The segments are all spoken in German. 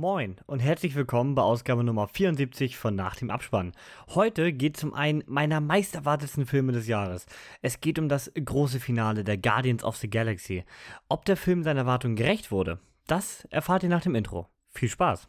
Moin und herzlich willkommen bei Ausgabe Nummer 74 von Nach dem Abspann. Heute geht es um einen meiner meisterwartesten Filme des Jahres. Es geht um das große Finale der Guardians of the Galaxy. Ob der Film seiner Erwartung gerecht wurde, das erfahrt ihr nach dem Intro. Viel Spaß!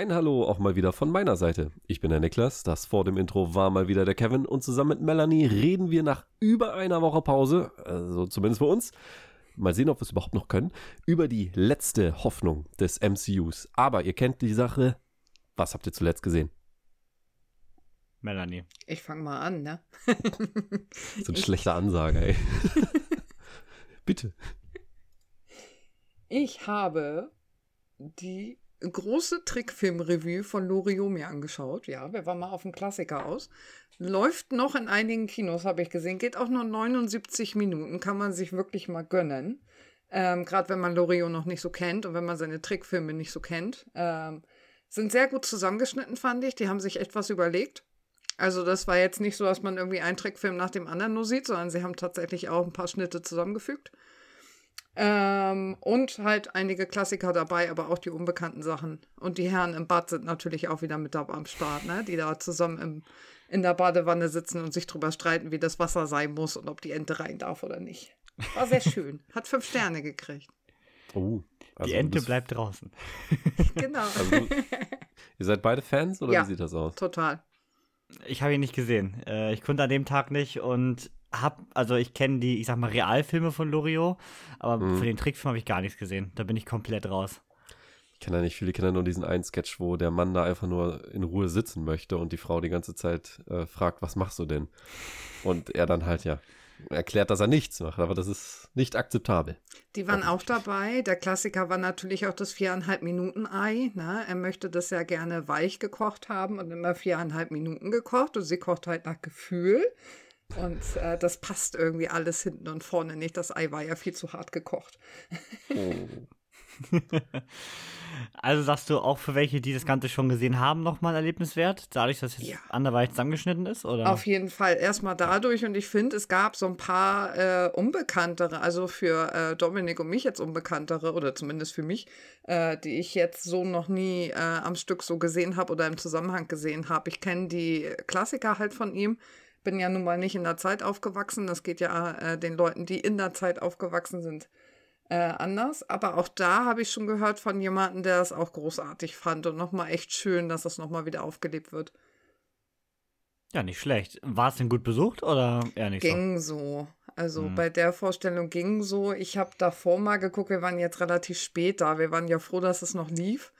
Ein Hallo auch mal wieder von meiner Seite. Ich bin der Niklas, das vor dem Intro war mal wieder der Kevin und zusammen mit Melanie reden wir nach über einer Woche Pause, also zumindest bei uns, mal sehen, ob wir es überhaupt noch können, über die letzte Hoffnung des MCUs. Aber ihr kennt die Sache, was habt ihr zuletzt gesehen? Melanie. Ich fange mal an, ne? so ein schlechter Ansage, ey. Bitte. Ich habe die große Trickfilm-Revue von Loriot mir angeschaut. Ja, wir waren mal auf einen Klassiker aus. Läuft noch in einigen Kinos, habe ich gesehen. Geht auch nur 79 Minuten, kann man sich wirklich mal gönnen. Ähm, Gerade wenn man Loriot noch nicht so kennt und wenn man seine Trickfilme nicht so kennt. Ähm, sind sehr gut zusammengeschnitten, fand ich. Die haben sich etwas überlegt. Also das war jetzt nicht so, dass man irgendwie einen Trickfilm nach dem anderen nur sieht, sondern sie haben tatsächlich auch ein paar Schnitte zusammengefügt. Ähm, und halt einige Klassiker dabei, aber auch die unbekannten Sachen. Und die Herren im Bad sind natürlich auch wieder mit dabei am Start, ne? Die da zusammen im, in der Badewanne sitzen und sich drüber streiten, wie das Wasser sein muss und ob die Ente rein darf oder nicht. War sehr schön. Hat fünf Sterne gekriegt. Oh. Also die Ente bleibt draußen. genau. Also, ihr seid beide Fans oder ja, wie sieht das aus? Total. Ich habe ihn nicht gesehen. Äh, ich konnte an dem Tag nicht und hab, also ich kenne die, ich sag mal, Realfilme von Loriot, aber mhm. für den Trickfilm habe ich gar nichts gesehen. Da bin ich komplett raus. Ich kenne ja nicht viele, kennen nur diesen einen Sketch, wo der Mann da einfach nur in Ruhe sitzen möchte und die Frau die ganze Zeit äh, fragt, was machst du denn? Und er dann halt ja erklärt, dass er nichts macht, aber das ist nicht akzeptabel. Die waren auch dabei. Der Klassiker war natürlich auch das viereinhalb Minuten Ei. Ne? Er möchte das ja gerne weich gekocht haben und immer viereinhalb Minuten gekocht und sie kocht halt nach Gefühl. Und äh, das passt irgendwie alles hinten und vorne nicht. Das Ei war ja viel zu hart gekocht. Oh. also sagst du auch für welche, die das Ganze schon gesehen haben, nochmal erlebniswert, dadurch, dass es ja. anderweitig zusammengeschnitten ist? Oder? Auf jeden Fall. Erstmal dadurch und ich finde, es gab so ein paar äh, unbekanntere, also für äh, Dominik und mich jetzt unbekanntere, oder zumindest für mich, äh, die ich jetzt so noch nie äh, am Stück so gesehen habe oder im Zusammenhang gesehen habe. Ich kenne die Klassiker halt von ihm bin ja nun mal nicht in der Zeit aufgewachsen. Das geht ja äh, den Leuten, die in der Zeit aufgewachsen sind, äh, anders. Aber auch da habe ich schon gehört von jemandem, der es auch großartig fand und nochmal echt schön, dass das nochmal wieder aufgelebt wird. Ja, nicht schlecht. War es denn gut besucht oder eher nicht ging so? So. Also hm. bei der Vorstellung ging so. Ich habe davor mal geguckt, wir waren jetzt relativ spät da. Wir waren ja froh, dass es noch lief.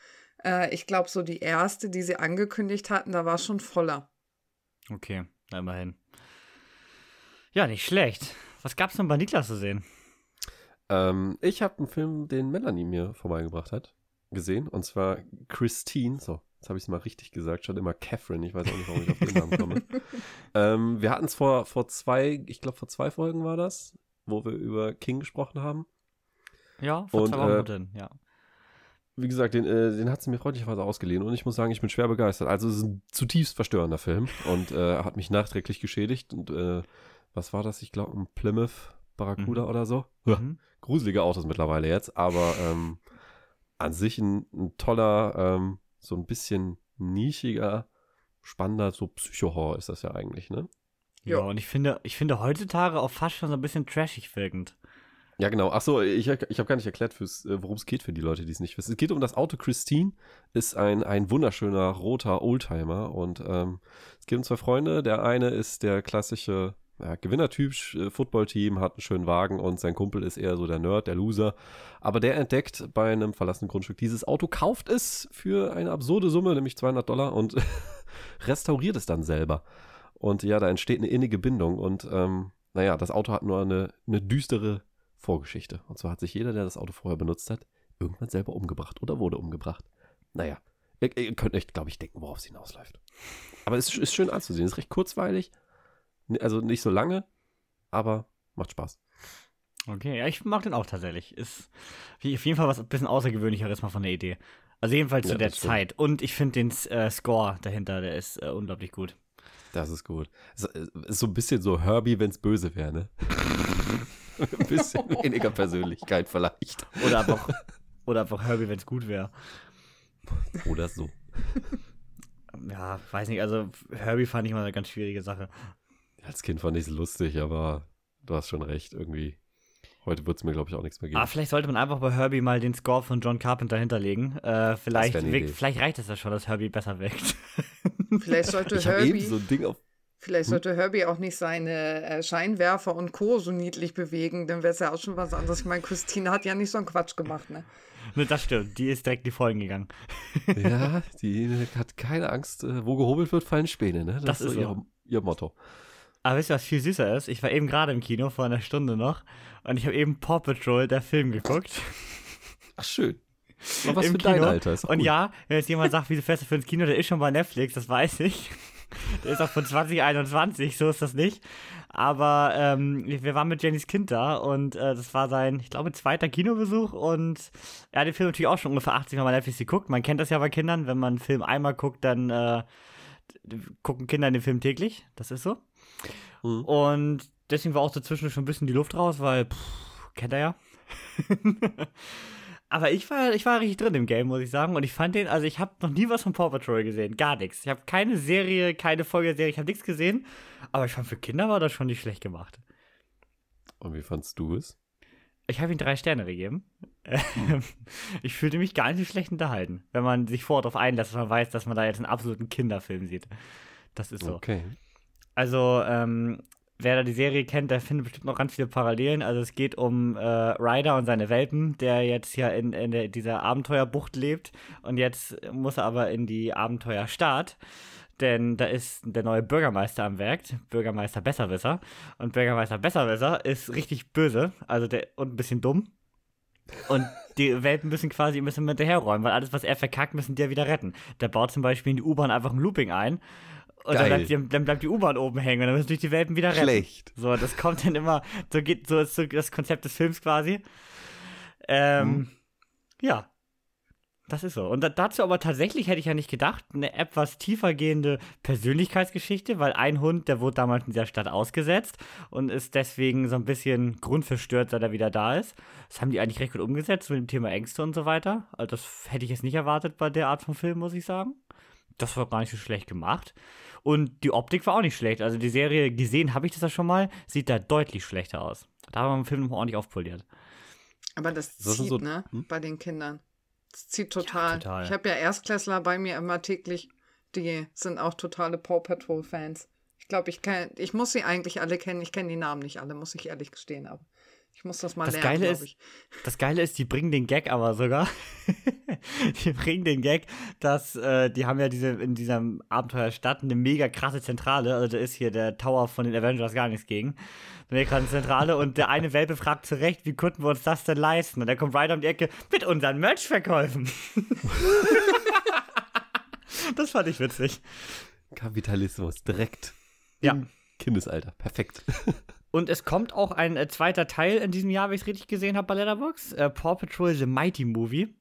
Äh, ich glaube, so die erste, die sie angekündigt hatten, da war es schon voller. Okay. Na, immerhin. Ja, nicht schlecht. Was gab's denn bei Niklas zu sehen? Ähm, ich habe einen Film, den Melanie mir vorbeigebracht hat, gesehen. Und zwar Christine. So, jetzt habe ich es mal richtig gesagt. Schon immer Catherine. Ich weiß auch nicht, warum ich auf den Namen komme. ähm, wir hatten es vor, vor zwei, ich glaube vor zwei Folgen war das, wo wir über King gesprochen haben. Ja, vor Und, zwei Wochen, äh, ja wie gesagt, den, äh, den hat sie mir freundlicherweise ausgeliehen und ich muss sagen, ich bin schwer begeistert. Also es ist ein zutiefst verstörender Film und äh, hat mich nachträglich geschädigt. Und äh, was war das? Ich glaube, ein Plymouth Barracuda mhm. oder so. Mhm. Gruselige Autos mittlerweile jetzt, aber ähm, an sich ein, ein toller, ähm, so ein bisschen nischiger, spannender, so Psycho-Horror ist das ja eigentlich, ne? Ja, und ich finde, ich finde heutzutage auch fast schon so ein bisschen trashig wirkend. Ja, genau. Ach so, ich, ich habe gar nicht erklärt, äh, worum es geht für die Leute, die es nicht wissen. Es geht um das Auto Christine, ist ein, ein wunderschöner roter Oldtimer und ähm, es um zwei Freunde. Der eine ist der klassische ja, Gewinnertyp, äh, Footballteam, hat einen schönen Wagen und sein Kumpel ist eher so der Nerd, der Loser. Aber der entdeckt bei einem verlassenen Grundstück dieses Auto, kauft es für eine absurde Summe, nämlich 200 Dollar und restauriert es dann selber. Und ja, da entsteht eine innige Bindung und ähm, naja, das Auto hat nur eine, eine düstere Vorgeschichte. Und zwar hat sich jeder, der das Auto vorher benutzt hat, irgendwann selber umgebracht oder wurde umgebracht. Naja, ihr, ihr könnt euch, glaube ich, denken, worauf es hinausläuft. Aber es ist, ist schön anzusehen. Es ist recht kurzweilig, also nicht so lange, aber macht Spaß. Okay, ja, ich mag den auch tatsächlich. Ist auf jeden Fall was ein bisschen außergewöhnlicheres mal von der Idee. Also jedenfalls zu Ja, der das stimmt. Zeit. Und ich finde den äh, Score dahinter, der ist äh, unglaublich gut. Das ist gut. Es ist so ein bisschen so Herbie, wenn es böse wäre, ne? ein bisschen weniger Persönlichkeit vielleicht. Oder einfach, oder einfach Herbie, wenn es gut wäre. Oder so. Ja, weiß nicht, also Herbie fand ich mal eine ganz schwierige Sache. Als Kind fand ich es lustig, aber du hast schon recht, irgendwie. Heute wird es mir, glaube ich, auch nichts mehr geben. Aber vielleicht sollte man einfach bei Herbie mal den Score von John Carpenter hinterlegen. Äh, vielleicht, vielleicht reicht es ja schon, dass Herbie besser wirkt. Vielleicht sollte ich habe eben Herbie, so ein Ding auf. Vielleicht Hm? sollte Herbie auch nicht seine äh, Scheinwerfer und Co. so niedlich bewegen, dann wäre es ja auch schon was anderes. Ich meine, Christine hat ja nicht so einen Quatsch gemacht, ne? Ne, das stimmt, die ist direkt in die Folgen gegangen. Ja, die hat keine Angst. äh, Wo gehobelt wird, fallen Späne, ne? Das ist ihr, so. ihr Motto. Aber wisst ihr, was viel süßer ist? Ich war eben gerade im Kino, vor einer Stunde noch, und ich habe eben Paw Patrol, der Film, geguckt. Ach, schön. Mal was Im für dein Kino. Alter. Ist Und gut. ja, wenn jetzt jemand sagt, wieso fährst du für ins Kino, der ist schon bei Netflix, das weiß ich. Der ist auch von 2021, so ist das nicht. Aber ähm, wir waren mit Jennys Kind da und äh, das war sein, ich glaube, zweiter Kinobesuch und er hat den Film natürlich auch schon ungefähr 80 Mal bei Netflix geguckt. Man kennt das ja bei Kindern, wenn man einen Film einmal guckt, dann äh, gucken Kinder den Film täglich. Das ist so. Mhm. Und deswegen war auch dazwischen schon ein bisschen die Luft raus, weil, pff, kennt er ja. Aber ich war, ich war richtig drin im Game, muss ich sagen. Und ich fand den, also ich habe noch nie was von Paw Patrol gesehen. Gar nichts. Ich habe keine Serie, keine Folge der Serie, ich habe nichts gesehen. Aber ich fand, für Kinder war das schon nicht schlecht gemacht. Und wie fandst du es? Ich habe ihm drei Sterne gegeben. Ähm, ich fühlte mich gar nicht so schlecht unterhalten, wenn man sich vorher darauf einlässt, dass man weiß, dass man da jetzt einen absoluten Kinderfilm sieht. Das ist so. Okay. Also, ähm, wer da die Serie kennt, der findet bestimmt noch ganz viele Parallelen. Also, es geht um äh, Ryder und seine Welpen, der jetzt ja in, in der, dieser Abenteuerbucht lebt. Und jetzt muss er aber in die Abenteuerstadt. Denn da ist der neue Bürgermeister am Werk, Bürgermeister Besserwisser. Und Bürgermeister Besserwisser ist richtig böse, also der und ein bisschen dumm. Und die Welpen müssen quasi ein bisschen hinterherräumen, weil alles, was er verkackt, müssen die ja wieder retten. Der baut zum Beispiel in die U-Bahn einfach ein Looping ein. Und dann bleibt, die, dann bleibt die U-Bahn oben hängen und dann müssen durch die Welpen wieder retten. Schlecht. So, das kommt dann immer, so geht, so ist so das Konzept des Films quasi. Ähm, Mhm. ja. Das ist so. Und da, dazu aber tatsächlich hätte ich ja nicht gedacht, eine etwas tiefergehende Persönlichkeitsgeschichte, weil ein Hund, der wurde damals in dieser Stadt ausgesetzt und ist deswegen so ein bisschen grundverstört, seit er wieder da ist. Das haben die eigentlich recht gut umgesetzt mit dem Thema Ängste und so weiter. Also das hätte ich jetzt nicht erwartet bei der Art von Film, muss ich sagen. Das war gar nicht so schlecht gemacht. Und die Optik war auch nicht schlecht. Also die Serie, gesehen habe ich das ja schon mal, sieht da deutlich schlechter aus. Da haben wir den Film noch ordentlich aufpoliert. Aber das Das zieht, so- ne? hm? Bei den Kindern. Das zieht total. total. Ich habe ja Erstklässler bei mir immer täglich, die sind auch totale Paw Patrol-Fans. Ich glaube, ich kenn, ich muss sie eigentlich alle kennen. Ich kenne die Namen nicht alle, muss ich ehrlich gestehen, aber ich muss das mal Das lernen, Geile ist, ich. das Geile ist, die bringen den Gag aber sogar. die bringen den Gag, dass äh, die haben ja diese in dieser Abenteuerstadt eine mega krasse Zentrale. Also da ist hier der Tower von den Avengers gar nichts gegen. Eine mega krasse Zentrale und der eine Welpe fragt zurecht, wie konnten wir uns das denn leisten? Und dann kommt Ryder um die Ecke mit unseren Merch-Verkäufen. das fand ich witzig. Kapitalismus direkt Ja. im Kindesalter. Perfekt. Und es kommt auch ein äh, zweiter Teil in diesem Jahr, wenn ich es richtig gesehen habe bei Letterboxd. Äh, Paw Patrol The Mighty Movie.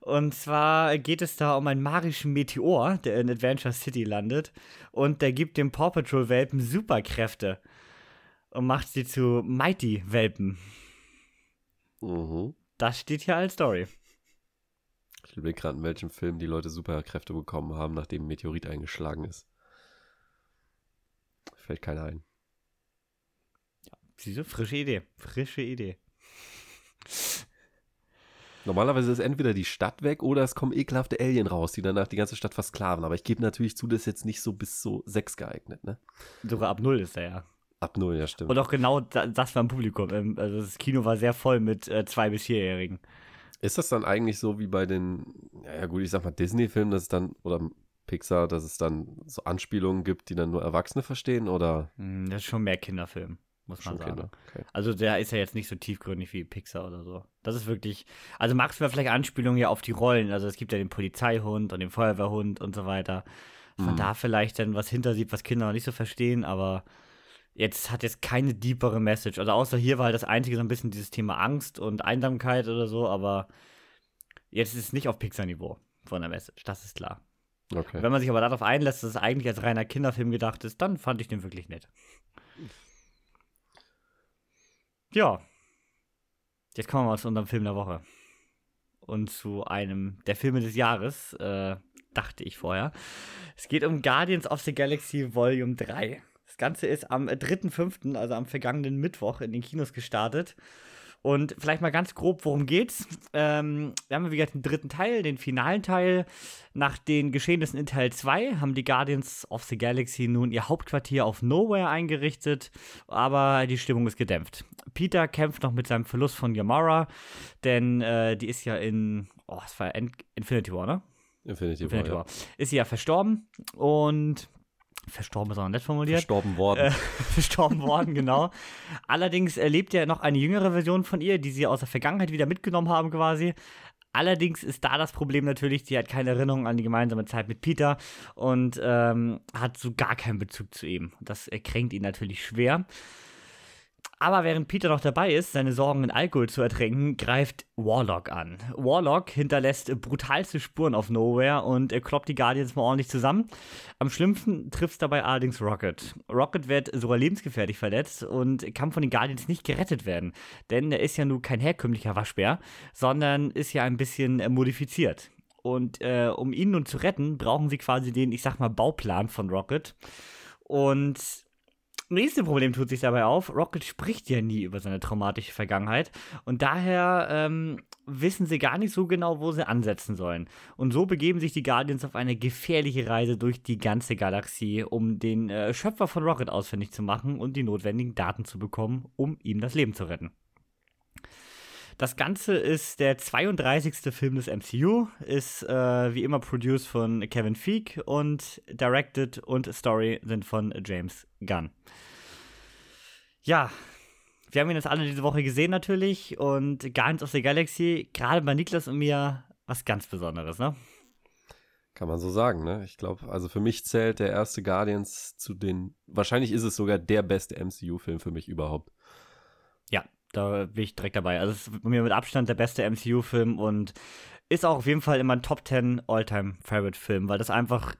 Und zwar geht es da um einen magischen Meteor, der in Adventure City landet. Und der gibt dem Paw Patrol Welpen Superkräfte. Und macht sie zu Mighty Welpen. Mhm. Das steht hier als Story. Ich überlege gerade, in welchem Film die Leute Superkräfte bekommen haben, nachdem ein Meteorit eingeschlagen ist. Fällt keiner ein. Siehst du, frische Idee. Frische Idee. Normalerweise ist entweder die Stadt weg oder es kommen ekelhafte Alien raus, die danach die ganze Stadt versklaven. Aber ich gebe natürlich zu, das ist jetzt nicht so bis so sechs geeignet, ne? Sogar ab Null ist er ja. Ab null, ja stimmt. Und auch genau da, das war im Publikum. Ähm, Also das Kino war sehr voll mit äh, zwei- bis vierjährigen. Ist das dann eigentlich so wie bei den, ja, ja gut, ich sag mal Disney-Filmen, dass es dann, oder Pixar, dass es dann so Anspielungen gibt, die dann nur Erwachsene verstehen oder Hm, Das ist schon mehr Kinderfilm, muss man schon sagen. Okay. Also der ist ja jetzt nicht so tiefgründig wie Pixar oder so. Das ist wirklich, also magst du vielleicht Anspielungen ja auf die Rollen. Also es gibt ja den Polizeihund und den Feuerwehrhund und so weiter. Dass man Mhm. da vielleicht dann was hinter sieht, was Kinder noch nicht so verstehen, aber jetzt hat jetzt keine deepere Message. Also außer hier war halt das einzige so ein bisschen dieses Thema Angst und Einsamkeit oder so, aber Jetzt ist es nicht auf Pixar-Niveau von der Message, das ist klar. Okay. Wenn man sich aber darauf einlässt, dass es eigentlich als reiner Kinderfilm gedacht ist, dann fand ich den wirklich nett. Ja. Jetzt kommen wir mal zu unserem Film der Woche. Und zu einem der Filme des Jahres, äh, dachte ich vorher. Es geht um Guardians of the Galaxy Volume 3. Das Ganze ist am 3.5., also am vergangenen Mittwoch, in den Kinos gestartet. Und vielleicht mal ganz grob, worum geht's? Ähm, wir haben, wie gesagt, den dritten Teil, den finalen Teil. Nach den Geschehnissen in Teil 2 haben die Guardians of the Galaxy nun ihr Hauptquartier auf Nowhere eingerichtet, aber die Stimmung ist gedämpft. Peter kämpft noch mit seinem Verlust von Yamara, denn äh, die ist ja in, oh, es war Infinity War, ne? Infinity, Infinity War. War. Ist sie ja verstorben und verstorben ist auch nett formuliert. Verstorben worden. Äh, verstorben worden, genau. Allerdings erlebt ja noch eine jüngere Version von ihr, die sie aus der Vergangenheit wieder mitgenommen haben quasi. Allerdings ist da das Problem natürlich, sie hat keine Erinnerung an die gemeinsame Zeit mit Peter und ähm, hat so gar keinen Bezug zu ihm. Das äh, kränkt ihn natürlich schwer. Aber während Peter noch dabei ist, seine Sorgen in Alkohol zu ertränken, greift Warlock an. Warlock hinterlässt brutalste Spuren auf Nowhere und kloppt die Guardians mal ordentlich zusammen. Am schlimmsten trifft dabei allerdings Rocket. Rocket wird sogar lebensgefährlich verletzt und kann von den Guardians nicht gerettet werden. Denn er ist ja nun kein herkömmlicher Waschbär, sondern ist ja ein bisschen äh, modifiziert. Und äh, um ihn nun zu retten, brauchen sie quasi den, ich sag mal, Bauplan von Rocket. Und nächste Problem tut sich dabei auf. Rocket spricht ja nie über seine traumatische Vergangenheit und daher ähm, wissen sie gar nicht so genau, wo sie ansetzen sollen. Und so begeben sich die Guardians auf eine gefährliche Reise durch die ganze Galaxie, um den äh, Schöpfer von Rocket ausfindig zu machen und die notwendigen Daten zu bekommen, um ihm das Leben zu retten. Das Ganze ist der 32. Film des MCU, ist äh, wie immer produced von Kevin Feige und directed und Story sind von James Gunn. Ja, wir haben ihn jetzt alle diese Woche gesehen natürlich und Guardians of the Galaxy, gerade bei Niklas und mir, was ganz Besonderes, ne? Kann man so sagen, ne? Ich glaube, also für mich zählt der erste Guardians zu den, wahrscheinlich ist es sogar der beste MCU-Film für mich überhaupt. Da bin ich direkt dabei. Also es ist bei mir mit Abstand der beste MCU-Film und ist auch auf jeden Fall in meinem Top 10 All-Time-Favorite-Film, weil das einfach,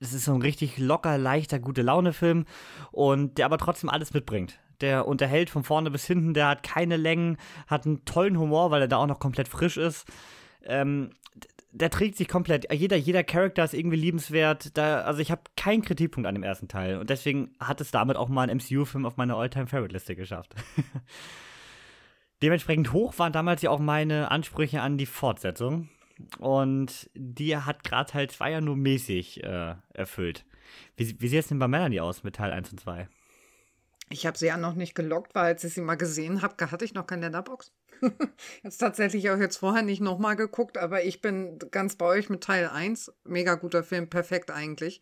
es ist so ein richtig locker, leichter, gute Laune-Film und der aber trotzdem alles mitbringt. Der unterhält von vorne bis hinten, der hat keine Längen, hat einen tollen Humor, weil er da auch noch komplett frisch ist. Ähm, der trägt sich komplett. Jeder, jeder Charakter ist irgendwie liebenswert. Da, also ich habe keinen Kritikpunkt an dem ersten Teil. Und deswegen hat es damit auch mal einen MCU-Film auf meine All-Time-Favorite-Liste geschafft. Dementsprechend hoch waren damals ja auch meine Ansprüche an die Fortsetzung. Und die hat gerade Teil 2 ja nur mäßig äh, erfüllt. Wie, wie sieht es denn bei Melanie aus mit Teil 1 und 2? Ich habe sie ja noch nicht gelockt, weil als ich sie mal gesehen habe, hatte ich noch keine Letterbox. jetzt tatsächlich auch jetzt vorher nicht nochmal geguckt, aber ich bin ganz bei euch mit Teil 1. Mega guter Film, perfekt eigentlich.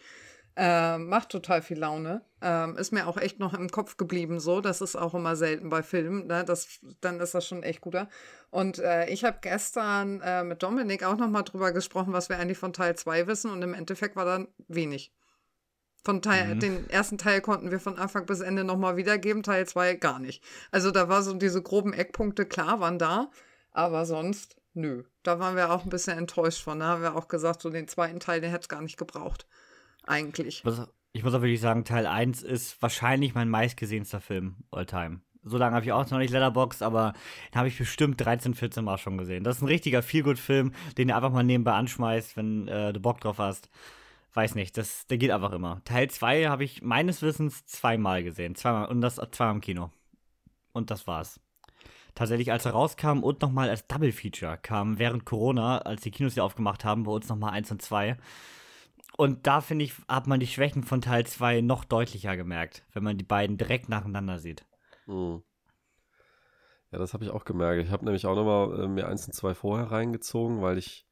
Äh, macht total viel Laune. Ähm, ist mir auch echt noch im Kopf geblieben so. Das ist auch immer selten bei Filmen. Ne? Das, dann ist das schon echt guter. Und äh, ich habe gestern äh, mit Dominik auch nochmal drüber gesprochen, was wir eigentlich von Teil 2 wissen. Und im Endeffekt war dann wenig. Von Teil, Mhm. den ersten Teil konnten wir von Anfang bis Ende nochmal wiedergeben, Teil 2 gar nicht. Also da war so diese groben Eckpunkte, klar, waren da, aber sonst, nö. Da waren wir auch ein bisschen enttäuscht von. Da haben wir auch gesagt, so den zweiten Teil, den hätte es gar nicht gebraucht. Eigentlich. Ich muss, ich muss auch wirklich sagen, Teil 1 ist wahrscheinlich mein meistgesehenster Film all time. So lange habe ich auch noch nicht Letterboxd, aber den habe ich bestimmt 13, 14 Mal schon gesehen. Das ist ein richtiger Feelgood-Film, den du einfach mal nebenbei anschmeißt, wenn äh, du Bock drauf hast. Weiß nicht, das, der geht einfach immer. Teil 2 habe ich meines Wissens zweimal gesehen. Zweimal, und das zweimal im Kino. Und das war's. Tatsächlich, als er rauskam und nochmal als Double Feature kam während Corona, als die Kinos ja aufgemacht haben, bei uns nochmal 1 und 2. Und da finde ich, hat man die Schwächen von Teil 2 noch deutlicher gemerkt, wenn man die beiden direkt nacheinander sieht. Mhm. Ja, das habe ich auch gemerkt. Ich habe nämlich auch nochmal äh, mir eins und zwei vorher reingezogen, weil ich,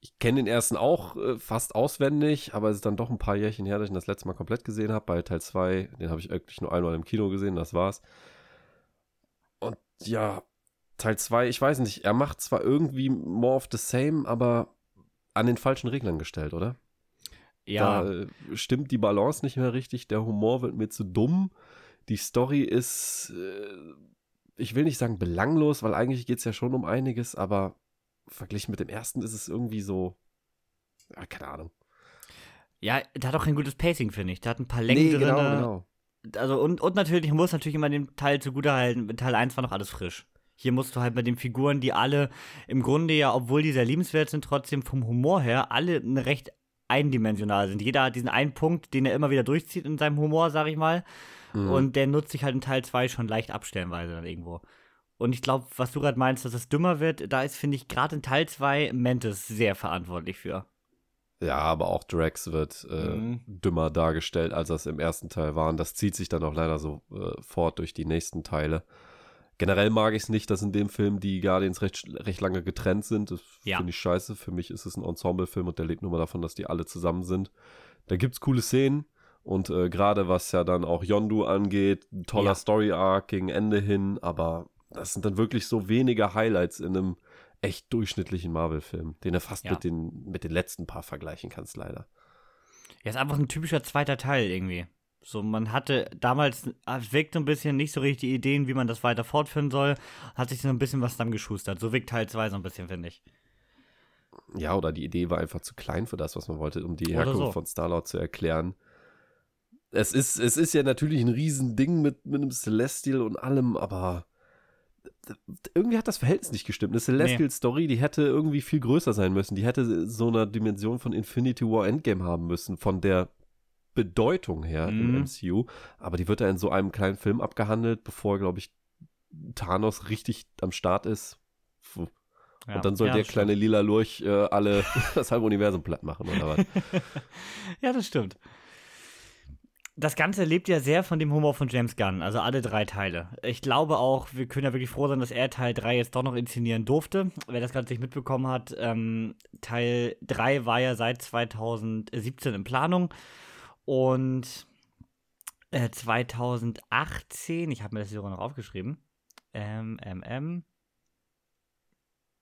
ich kenne den ersten auch äh, fast auswendig, aber es ist dann doch ein paar Jährchen her, dass ich ihn das letzte Mal komplett gesehen habe. Bei Teil 2, den habe ich wirklich nur einmal im Kino gesehen, das war's. Und ja, Teil 2, ich weiß nicht, er macht zwar irgendwie more of the same, aber an den falschen Reglern gestellt, oder? Ja, Da äh, stimmt die Balance nicht mehr richtig, der Humor wird mir zu dumm. Die Story ist, äh, ich will nicht sagen belanglos, weil eigentlich geht es ja schon um einiges, aber verglichen mit dem ersten ist es irgendwie so, ja, keine Ahnung. Ja, der hat auch kein gutes Pacing, finde ich. Der hat ein paar Längen Nee, drin. genau, genau. Also und, und natürlich, muss natürlich immer dem Teil zugutehalten, Teil 1 war noch alles frisch. Hier musst du halt bei den Figuren, die alle im Grunde ja, obwohl die sehr liebenswert sind, trotzdem vom Humor her alle eine recht eindimensional sind. Jeder hat diesen einen Punkt, den er immer wieder durchzieht in seinem Humor, sag ich mal. Mhm. Und der nutzt sich halt in Teil 2 schon leicht abstellenweise dann irgendwo. Und ich glaube, was du gerade meinst, dass es dümmer wird, da ist, finde ich, gerade in Teil 2 Mantis sehr verantwortlich für. Ja, aber auch Drax wird äh, Mhm. dümmer dargestellt, als das im ersten Teil war. Und das zieht sich dann auch leider so äh, fort durch die nächsten Teile. Generell mag ich es nicht, dass in dem Film die Guardians recht, recht lange getrennt sind. Das Ja. finde ich scheiße. Für mich ist es ein Ensemble-Film und der lebt nur mal davon, dass die alle zusammen sind. Da gibt's coole Szenen. Und äh, gerade was ja dann auch Yondu angeht, toller Ja. Story-Arc gegen Ende hin, aber das sind dann wirklich so wenige Highlights in einem echt durchschnittlichen Marvel-Film, den du fast Ja. mit, den, mit den letzten paar vergleichen kannst, leider. Ja, ist einfach ein typischer zweiter Teil irgendwie. So, man hatte damals, äh, wirkt so ein bisschen nicht so richtig die Ideen, wie man das weiter fortführen soll. Hat sich so ein bisschen was zusammengeschustert. So wirkt Teil 2 so ein bisschen, finde ich. Ja, oder die Idee war einfach zu klein für das, was man wollte, um die Herkunft so. von Star-Lord zu erklären. Es ist, es ist ja natürlich ein Riesending mit, mit einem Celestial und allem, aber irgendwie hat das Verhältnis nicht gestimmt. Eine Celestial-Story, die hätte irgendwie viel größer sein müssen. Die hätte so eine Dimension von Infinity War Endgame haben müssen, von der Bedeutung her im Mhm. MCU. Aber die wird da in so einem kleinen Film abgehandelt, bevor, glaube ich, Thanos richtig am Start ist. Puh. Ja. Und dann soll ja, der kleine lila Lurch äh, alle das halbe Universum platt machen, oder was? ja, das stimmt. Das Ganze lebt ja sehr von dem Humor von James Gunn, also alle drei Teile. Ich glaube auch, wir können ja wirklich froh sein, dass er Teil 3 jetzt doch noch inszenieren durfte. Wer das Ganze nicht mitbekommen hat, ähm, Teil 3 war ja seit 2017 in Planung und äh, 2018, ich habe mir das sogar noch aufgeschrieben, ähm, ähm,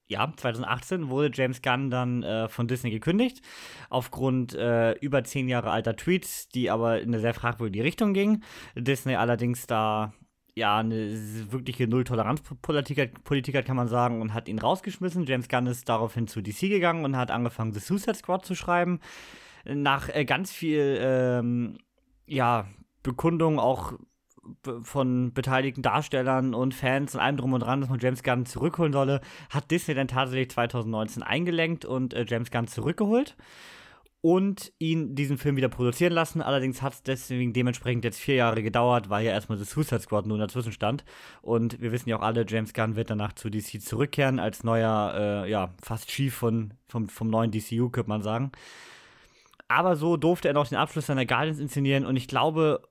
ja, 2018 wurde James Gunn dann äh, von Disney gekündigt, aufgrund äh, über zehn Jahre alter Tweets, die aber in eine sehr fragwürdige Richtung gingen. Disney allerdings da ja eine wirkliche Null-Toleranz-Politik hat- Politik hat, kann man sagen, und hat ihn rausgeschmissen. James Gunn ist daraufhin zu DC gegangen und hat angefangen, The Suicide Squad zu schreiben. Nach äh, ganz viel, ähm, ja, Bekundung auch von beteiligten Darstellern und Fans und allem drum und dran, dass man James Gunn zurückholen solle, hat Disney dann tatsächlich 2019 eingelenkt und äh, James Gunn zurückgeholt und ihn diesen Film wieder produzieren lassen. Allerdings hat es deswegen dementsprechend jetzt vier Jahre gedauert, weil ja erstmal The Suicide Squad nun dazwischen stand. Und wir wissen ja auch alle, James Gunn wird danach zu DC zurückkehren als neuer, äh, ja, fast Chief von, vom, vom neuen DCU, könnte man sagen. Aber so durfte er noch den Abschluss seiner Guardians inszenieren und ich glaube,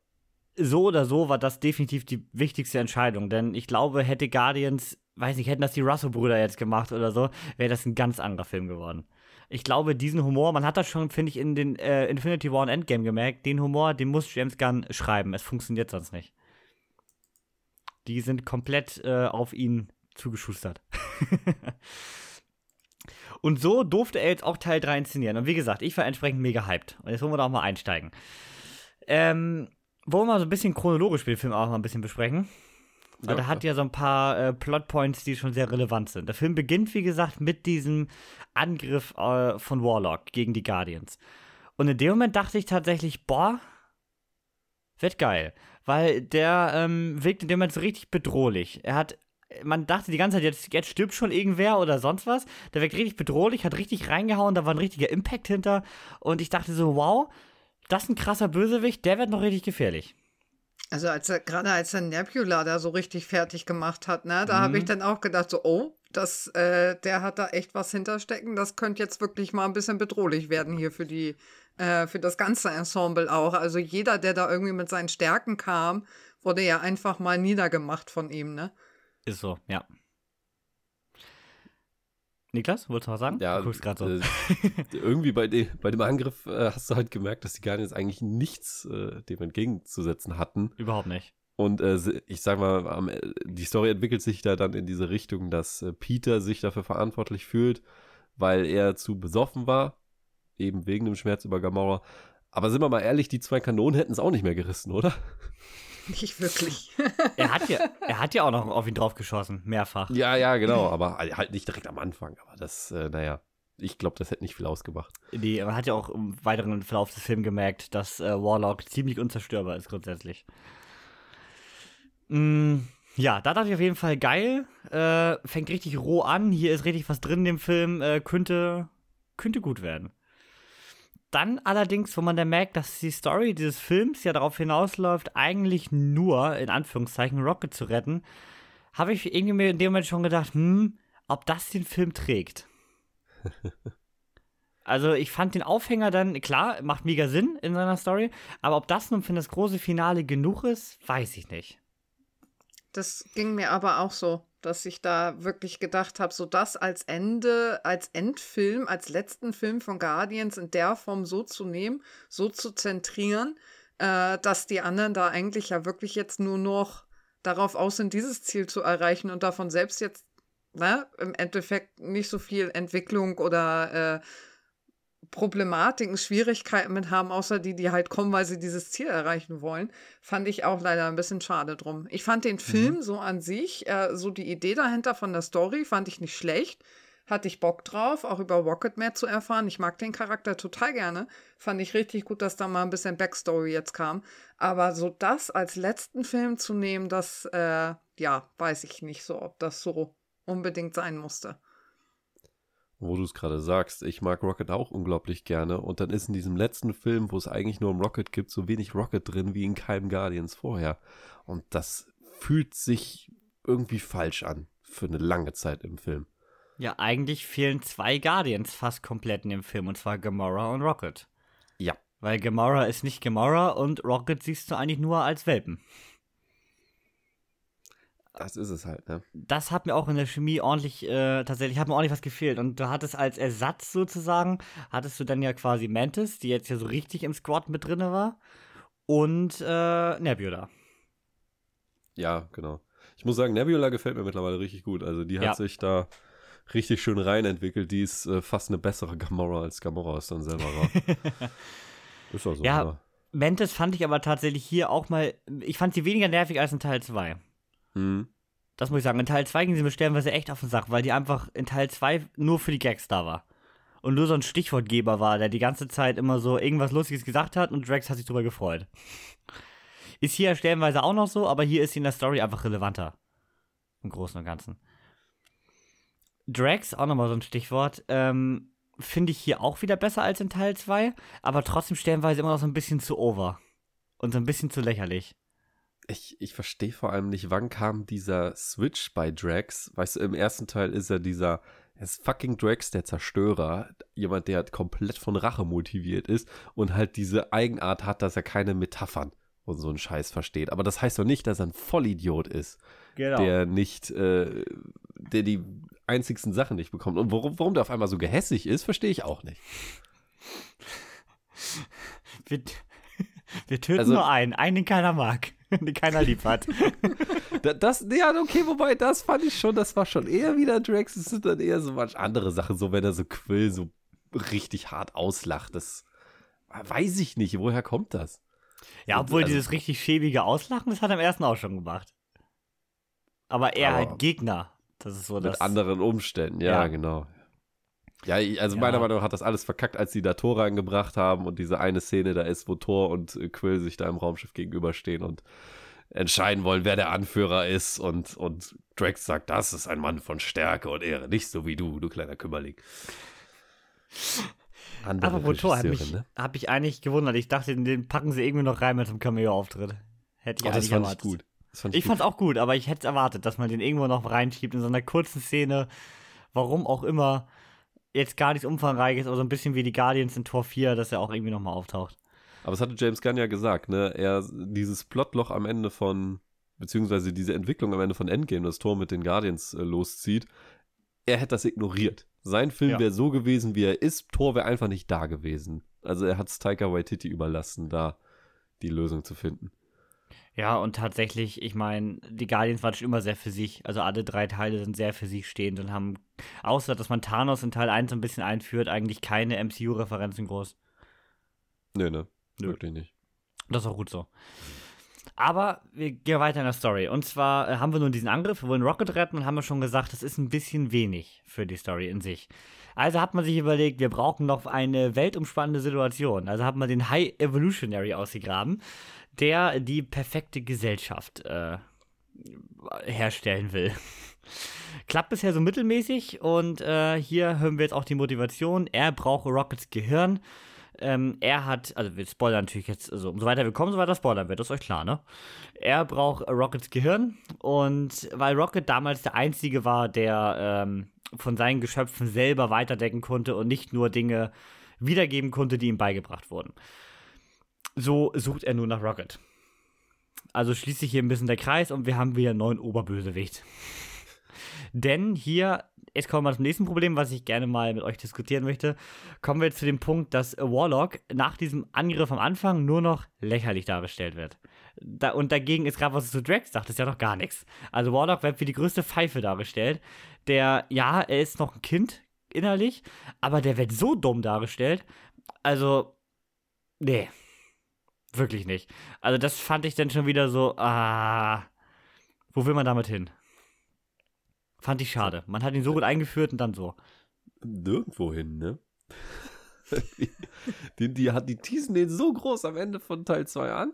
so oder so war das definitiv die wichtigste Entscheidung, denn ich glaube, hätte Guardians, weiß nicht, hätten das die Russo-Brüder jetzt gemacht oder so, wäre das ein ganz anderer Film geworden. Ich glaube, diesen Humor, man hat das schon, finde ich, in den äh, Infinity War und Endgame gemerkt, den Humor, den muss James Gunn schreiben. Es funktioniert sonst nicht. Die sind komplett äh, auf ihn zugeschustert. und so durfte er jetzt auch Teil 3 inszenieren. Und wie gesagt, ich war entsprechend mega hyped. Und jetzt wollen wir da auch mal einsteigen. Ähm, wollen wir mal so ein bisschen chronologisch den Film auch mal ein bisschen besprechen? Weil Ja, der hat ja so ein paar äh, Plotpoints, die schon sehr relevant sind. Der Film beginnt, wie gesagt, mit diesem Angriff äh, von Warlock gegen die Guardians. Und in dem Moment dachte ich tatsächlich, boah, wird geil. Weil der ähm, wirkt in dem Moment so richtig bedrohlich. Er hat, man dachte die ganze Zeit, jetzt, jetzt stirbt schon irgendwer oder sonst was. Der wirkt richtig bedrohlich, hat richtig reingehauen, da war ein richtiger Impact hinter. Und ich dachte so, wow, das ist ein krasser Bösewicht, der wird noch richtig gefährlich. Also als er, gerade als er Nebula da so richtig fertig gemacht hat, ne, da habe ich Mhm. dann auch gedacht, so, oh, das, äh, der hat da echt was hinterstecken. Das könnte jetzt wirklich mal ein bisschen bedrohlich werden hier für die, äh, für das ganze Ensemble auch. Also jeder, der da irgendwie mit seinen Stärken kam, wurde ja einfach mal niedergemacht von ihm, ne? Ist so, ja. Niklas, wolltest du was sagen? Ja, du guckst gerade so. äh, irgendwie bei, de, bei dem Angriff äh, hast du halt gemerkt, dass die Guardians eigentlich nichts äh, dem entgegenzusetzen hatten. Überhaupt nicht. Und äh, ich sag mal, äh, die Story entwickelt sich da dann in diese Richtung, dass äh, Peter sich dafür verantwortlich fühlt, weil er zu besoffen war, eben wegen dem Schmerz über Gamora. Aber sind wir mal ehrlich, die zwei Kanonen hätten es auch nicht mehr gerissen, oder? Nicht wirklich. er, hat ja, er hat ja auch noch auf ihn drauf geschossen, mehrfach. Ja, ja, genau, aber halt nicht direkt am Anfang. Aber das, äh, naja, ich glaube, das hätte nicht viel ausgemacht. Nee, man hat ja auch im weiteren Verlauf des Films gemerkt, dass äh, Warlock ziemlich unzerstörbar ist grundsätzlich. Mm, ja, da dachte ich auf jeden Fall geil. Äh, fängt richtig roh an. Hier ist richtig was drin in dem Film. Äh, könnte, könnte gut werden. Dann allerdings, wo man dann merkt, dass die Story dieses Films ja darauf hinausläuft, eigentlich nur, in Anführungszeichen, Rocket zu retten, habe ich irgendwie mir in dem Moment schon gedacht, hm, ob das den Film trägt. Also ich fand den Aufhänger dann, klar, macht mega Sinn in seiner Story, aber ob das nun für das große Finale genug ist, weiß ich nicht. Das ging mir aber auch so, dass ich da wirklich gedacht habe, so das als Ende, als Endfilm, als letzten Film von Guardians in der Form so zu nehmen, so zu zentrieren, äh, dass die anderen da eigentlich ja wirklich jetzt nur noch darauf aus sind, dieses Ziel zu erreichen und davon selbst jetzt ne, im Endeffekt nicht so viel Entwicklung oder äh, Problematiken, Schwierigkeiten mit haben, außer die, die halt kommen, weil sie dieses Ziel erreichen wollen, fand ich auch leider ein bisschen schade drum. Ich fand den Film mhm. so an sich, äh, so die Idee dahinter von der Story, fand ich nicht schlecht. Hatte ich Bock drauf, auch über Rocket mehr zu erfahren. Ich mag den Charakter total gerne. Fand ich richtig gut, dass da mal ein bisschen Backstory jetzt kam. Aber so das als letzten Film zu nehmen, das, äh, ja, weiß ich nicht so, ob das so unbedingt sein musste wo du es gerade sagst, ich mag Rocket auch unglaublich gerne. Und dann ist in diesem letzten Film, wo es eigentlich nur um Rocket gibt, so wenig Rocket drin wie in keinem Guardians vorher. Und das fühlt sich irgendwie falsch an für eine lange Zeit im Film. Ja, eigentlich fehlen zwei Guardians fast komplett in dem Film, und zwar Gamora und Rocket. Ja. Weil Gamora ist nicht Gamora und Rocket siehst du eigentlich nur als Welpen. Das ist es halt, ne? Das hat mir auch in der Chemie ordentlich, äh, tatsächlich, hat mir ordentlich was gefehlt. Und du hattest als Ersatz sozusagen, hattest du dann ja quasi Mantis, die jetzt ja so richtig im Squad mit drin war. Und äh, Nebula. Ja, genau. Ich muss sagen, Nebula gefällt mir mittlerweile richtig gut. Also die hat ja. sich da richtig schön rein entwickelt. Die ist äh, fast eine bessere Gamora als Gamora es dann selber war. ist auch so. Ja, ja, Mantis fand ich aber tatsächlich hier auch mal, ich fand sie weniger nervig als in Teil 2. Mhm. Das muss ich sagen. In Teil 2 ging sie mir stellenweise echt auf den Sack, weil die einfach in Teil 2 nur für die Gags da war. Und nur so ein Stichwortgeber war, der die ganze Zeit immer so irgendwas Lustiges gesagt hat und Drax hat sich drüber gefreut. Ist hier stellenweise auch noch so, aber hier ist sie in der Story einfach relevanter. Im Großen und Ganzen. Drax, auch nochmal so ein Stichwort, ähm, finde ich hier auch wieder besser als in Teil 2, aber trotzdem stellenweise immer noch so ein bisschen zu over. Und so ein bisschen zu lächerlich ich, ich verstehe vor allem nicht, wann kam dieser Switch bei Drax? Weißt du, im ersten Teil ist er dieser, er ist fucking Drax, der Zerstörer. Jemand, der halt komplett von Rache motiviert ist und halt diese Eigenart hat, dass er keine Metaphern und so einen Scheiß versteht. Aber das heißt doch nicht, dass er ein Vollidiot ist. Genau. Der nicht, äh, der die einzigsten Sachen nicht bekommt. Und warum, warum der auf einmal so gehässig ist, verstehe ich auch nicht. Wir, wir töten also, nur einen, einen, den keiner mag. die keiner lieb hat. das, ja, okay, wobei, das fand ich schon, das war schon eher wieder Drax. Es sind dann eher so manche andere Sachen, so wenn er so Quill so richtig hart auslacht. Das weiß ich nicht, woher kommt das? Ja, obwohl also, dieses richtig schäbige Auslachen, das hat er im ersten auch schon gemacht. Aber er halt Gegner. Das ist so Mit anderen Umständen, ja, ja. genau. Ja, also ja. meiner Meinung nach hat das alles verkackt, als sie da Tor reingebracht haben und diese eine Szene da ist, wo Thor und äh, Quill sich da im Raumschiff gegenüberstehen und entscheiden wollen, wer der Anführer ist und, und Drax sagt, das ist ein Mann von Stärke und Ehre, nicht so wie du, du kleiner Kümmerling. Andere Aber wo Thor hat mich, ne? hab ich eigentlich gewundert. Ich dachte, den packen sie irgendwie noch rein mit einem Cameo-Auftritt. Hätte ich oh, eigentlich das fand erwartet. Ich gut. Fand ich ich gut. fand's auch gut, aber ich hätte es erwartet, dass man den irgendwo noch reinschiebt in so einer kurzen Szene. Warum auch immer jetzt gar nichts Umfangreiches, aber so ein bisschen wie die Guardians in Tor 4, dass er auch irgendwie nochmal auftaucht. Aber es hatte James Gunn ja gesagt, ne? Er, dieses Plotloch am Ende von, beziehungsweise diese Entwicklung am Ende von Endgame, das Tor mit den Guardians äh, loszieht, er hätte das ignoriert. Sein Film ja. wäre so gewesen, wie er ist. Tor wäre einfach nicht da gewesen. Also er hat es Taika Waititi überlassen, da die Lösung zu finden. Ja, und tatsächlich, ich meine, die Guardians waren schon immer sehr für sich. Also alle drei Teile sind sehr für sich stehend und haben, außer dass man Thanos in Teil 1 so ein bisschen einführt, eigentlich keine MCU-Referenzen groß. Nee, ne? Nö. Wirklich nicht. Das ist auch gut so. Aber wir gehen weiter in der Story. Und zwar äh, haben wir nun diesen Angriff, wir wollen Rocket retten und haben wir schon gesagt, das ist ein bisschen wenig für die Story in sich. Also hat man sich überlegt, wir brauchen noch eine weltumspannende Situation. Also hat man den High Evolutionary ausgegraben, der die perfekte Gesellschaft äh, herstellen will. Klappt bisher so mittelmäßig und äh, hier hören wir jetzt auch die Motivation. Er braucht Rockets Gehirn. Ähm, er hat, also wir spoilern natürlich jetzt, also umso weiter wir kommen, so weiter spoilern wird, das ist euch klar, ne? Er braucht Rockets Gehirn und weil Rocket damals der Einzige war, der ähm, von seinen Geschöpfen selber weiterdenken konnte und nicht nur Dinge wiedergeben konnte, die ihm beigebracht wurden. So sucht er nur nach Rocket. Also schließt sich hier ein bisschen der Kreis und wir haben wieder einen neuen Oberbösewicht. Denn hier, jetzt kommen wir zum nächsten Problem, was ich gerne mal mit euch diskutieren möchte. Kommen wir zu dem Punkt, dass Warlock nach diesem Angriff am Anfang nur noch lächerlich dargestellt wird. Da, und dagegen ist gerade, was du zu Drax sagt, ist ja noch gar nichts. Also Warlock wird wie die größte Pfeife dargestellt. Der, ja, er ist noch ein Kind innerlich, aber der wird so dumm dargestellt. Also, nee. Wirklich nicht. Also, das fand ich dann schon wieder so, ah, wo will man damit hin? Fand ich schade. Man hat ihn so gut eingeführt und dann so. Nirgendwo hin, ne? die, die, hat, die teasen den so groß am Ende von Teil 2 an.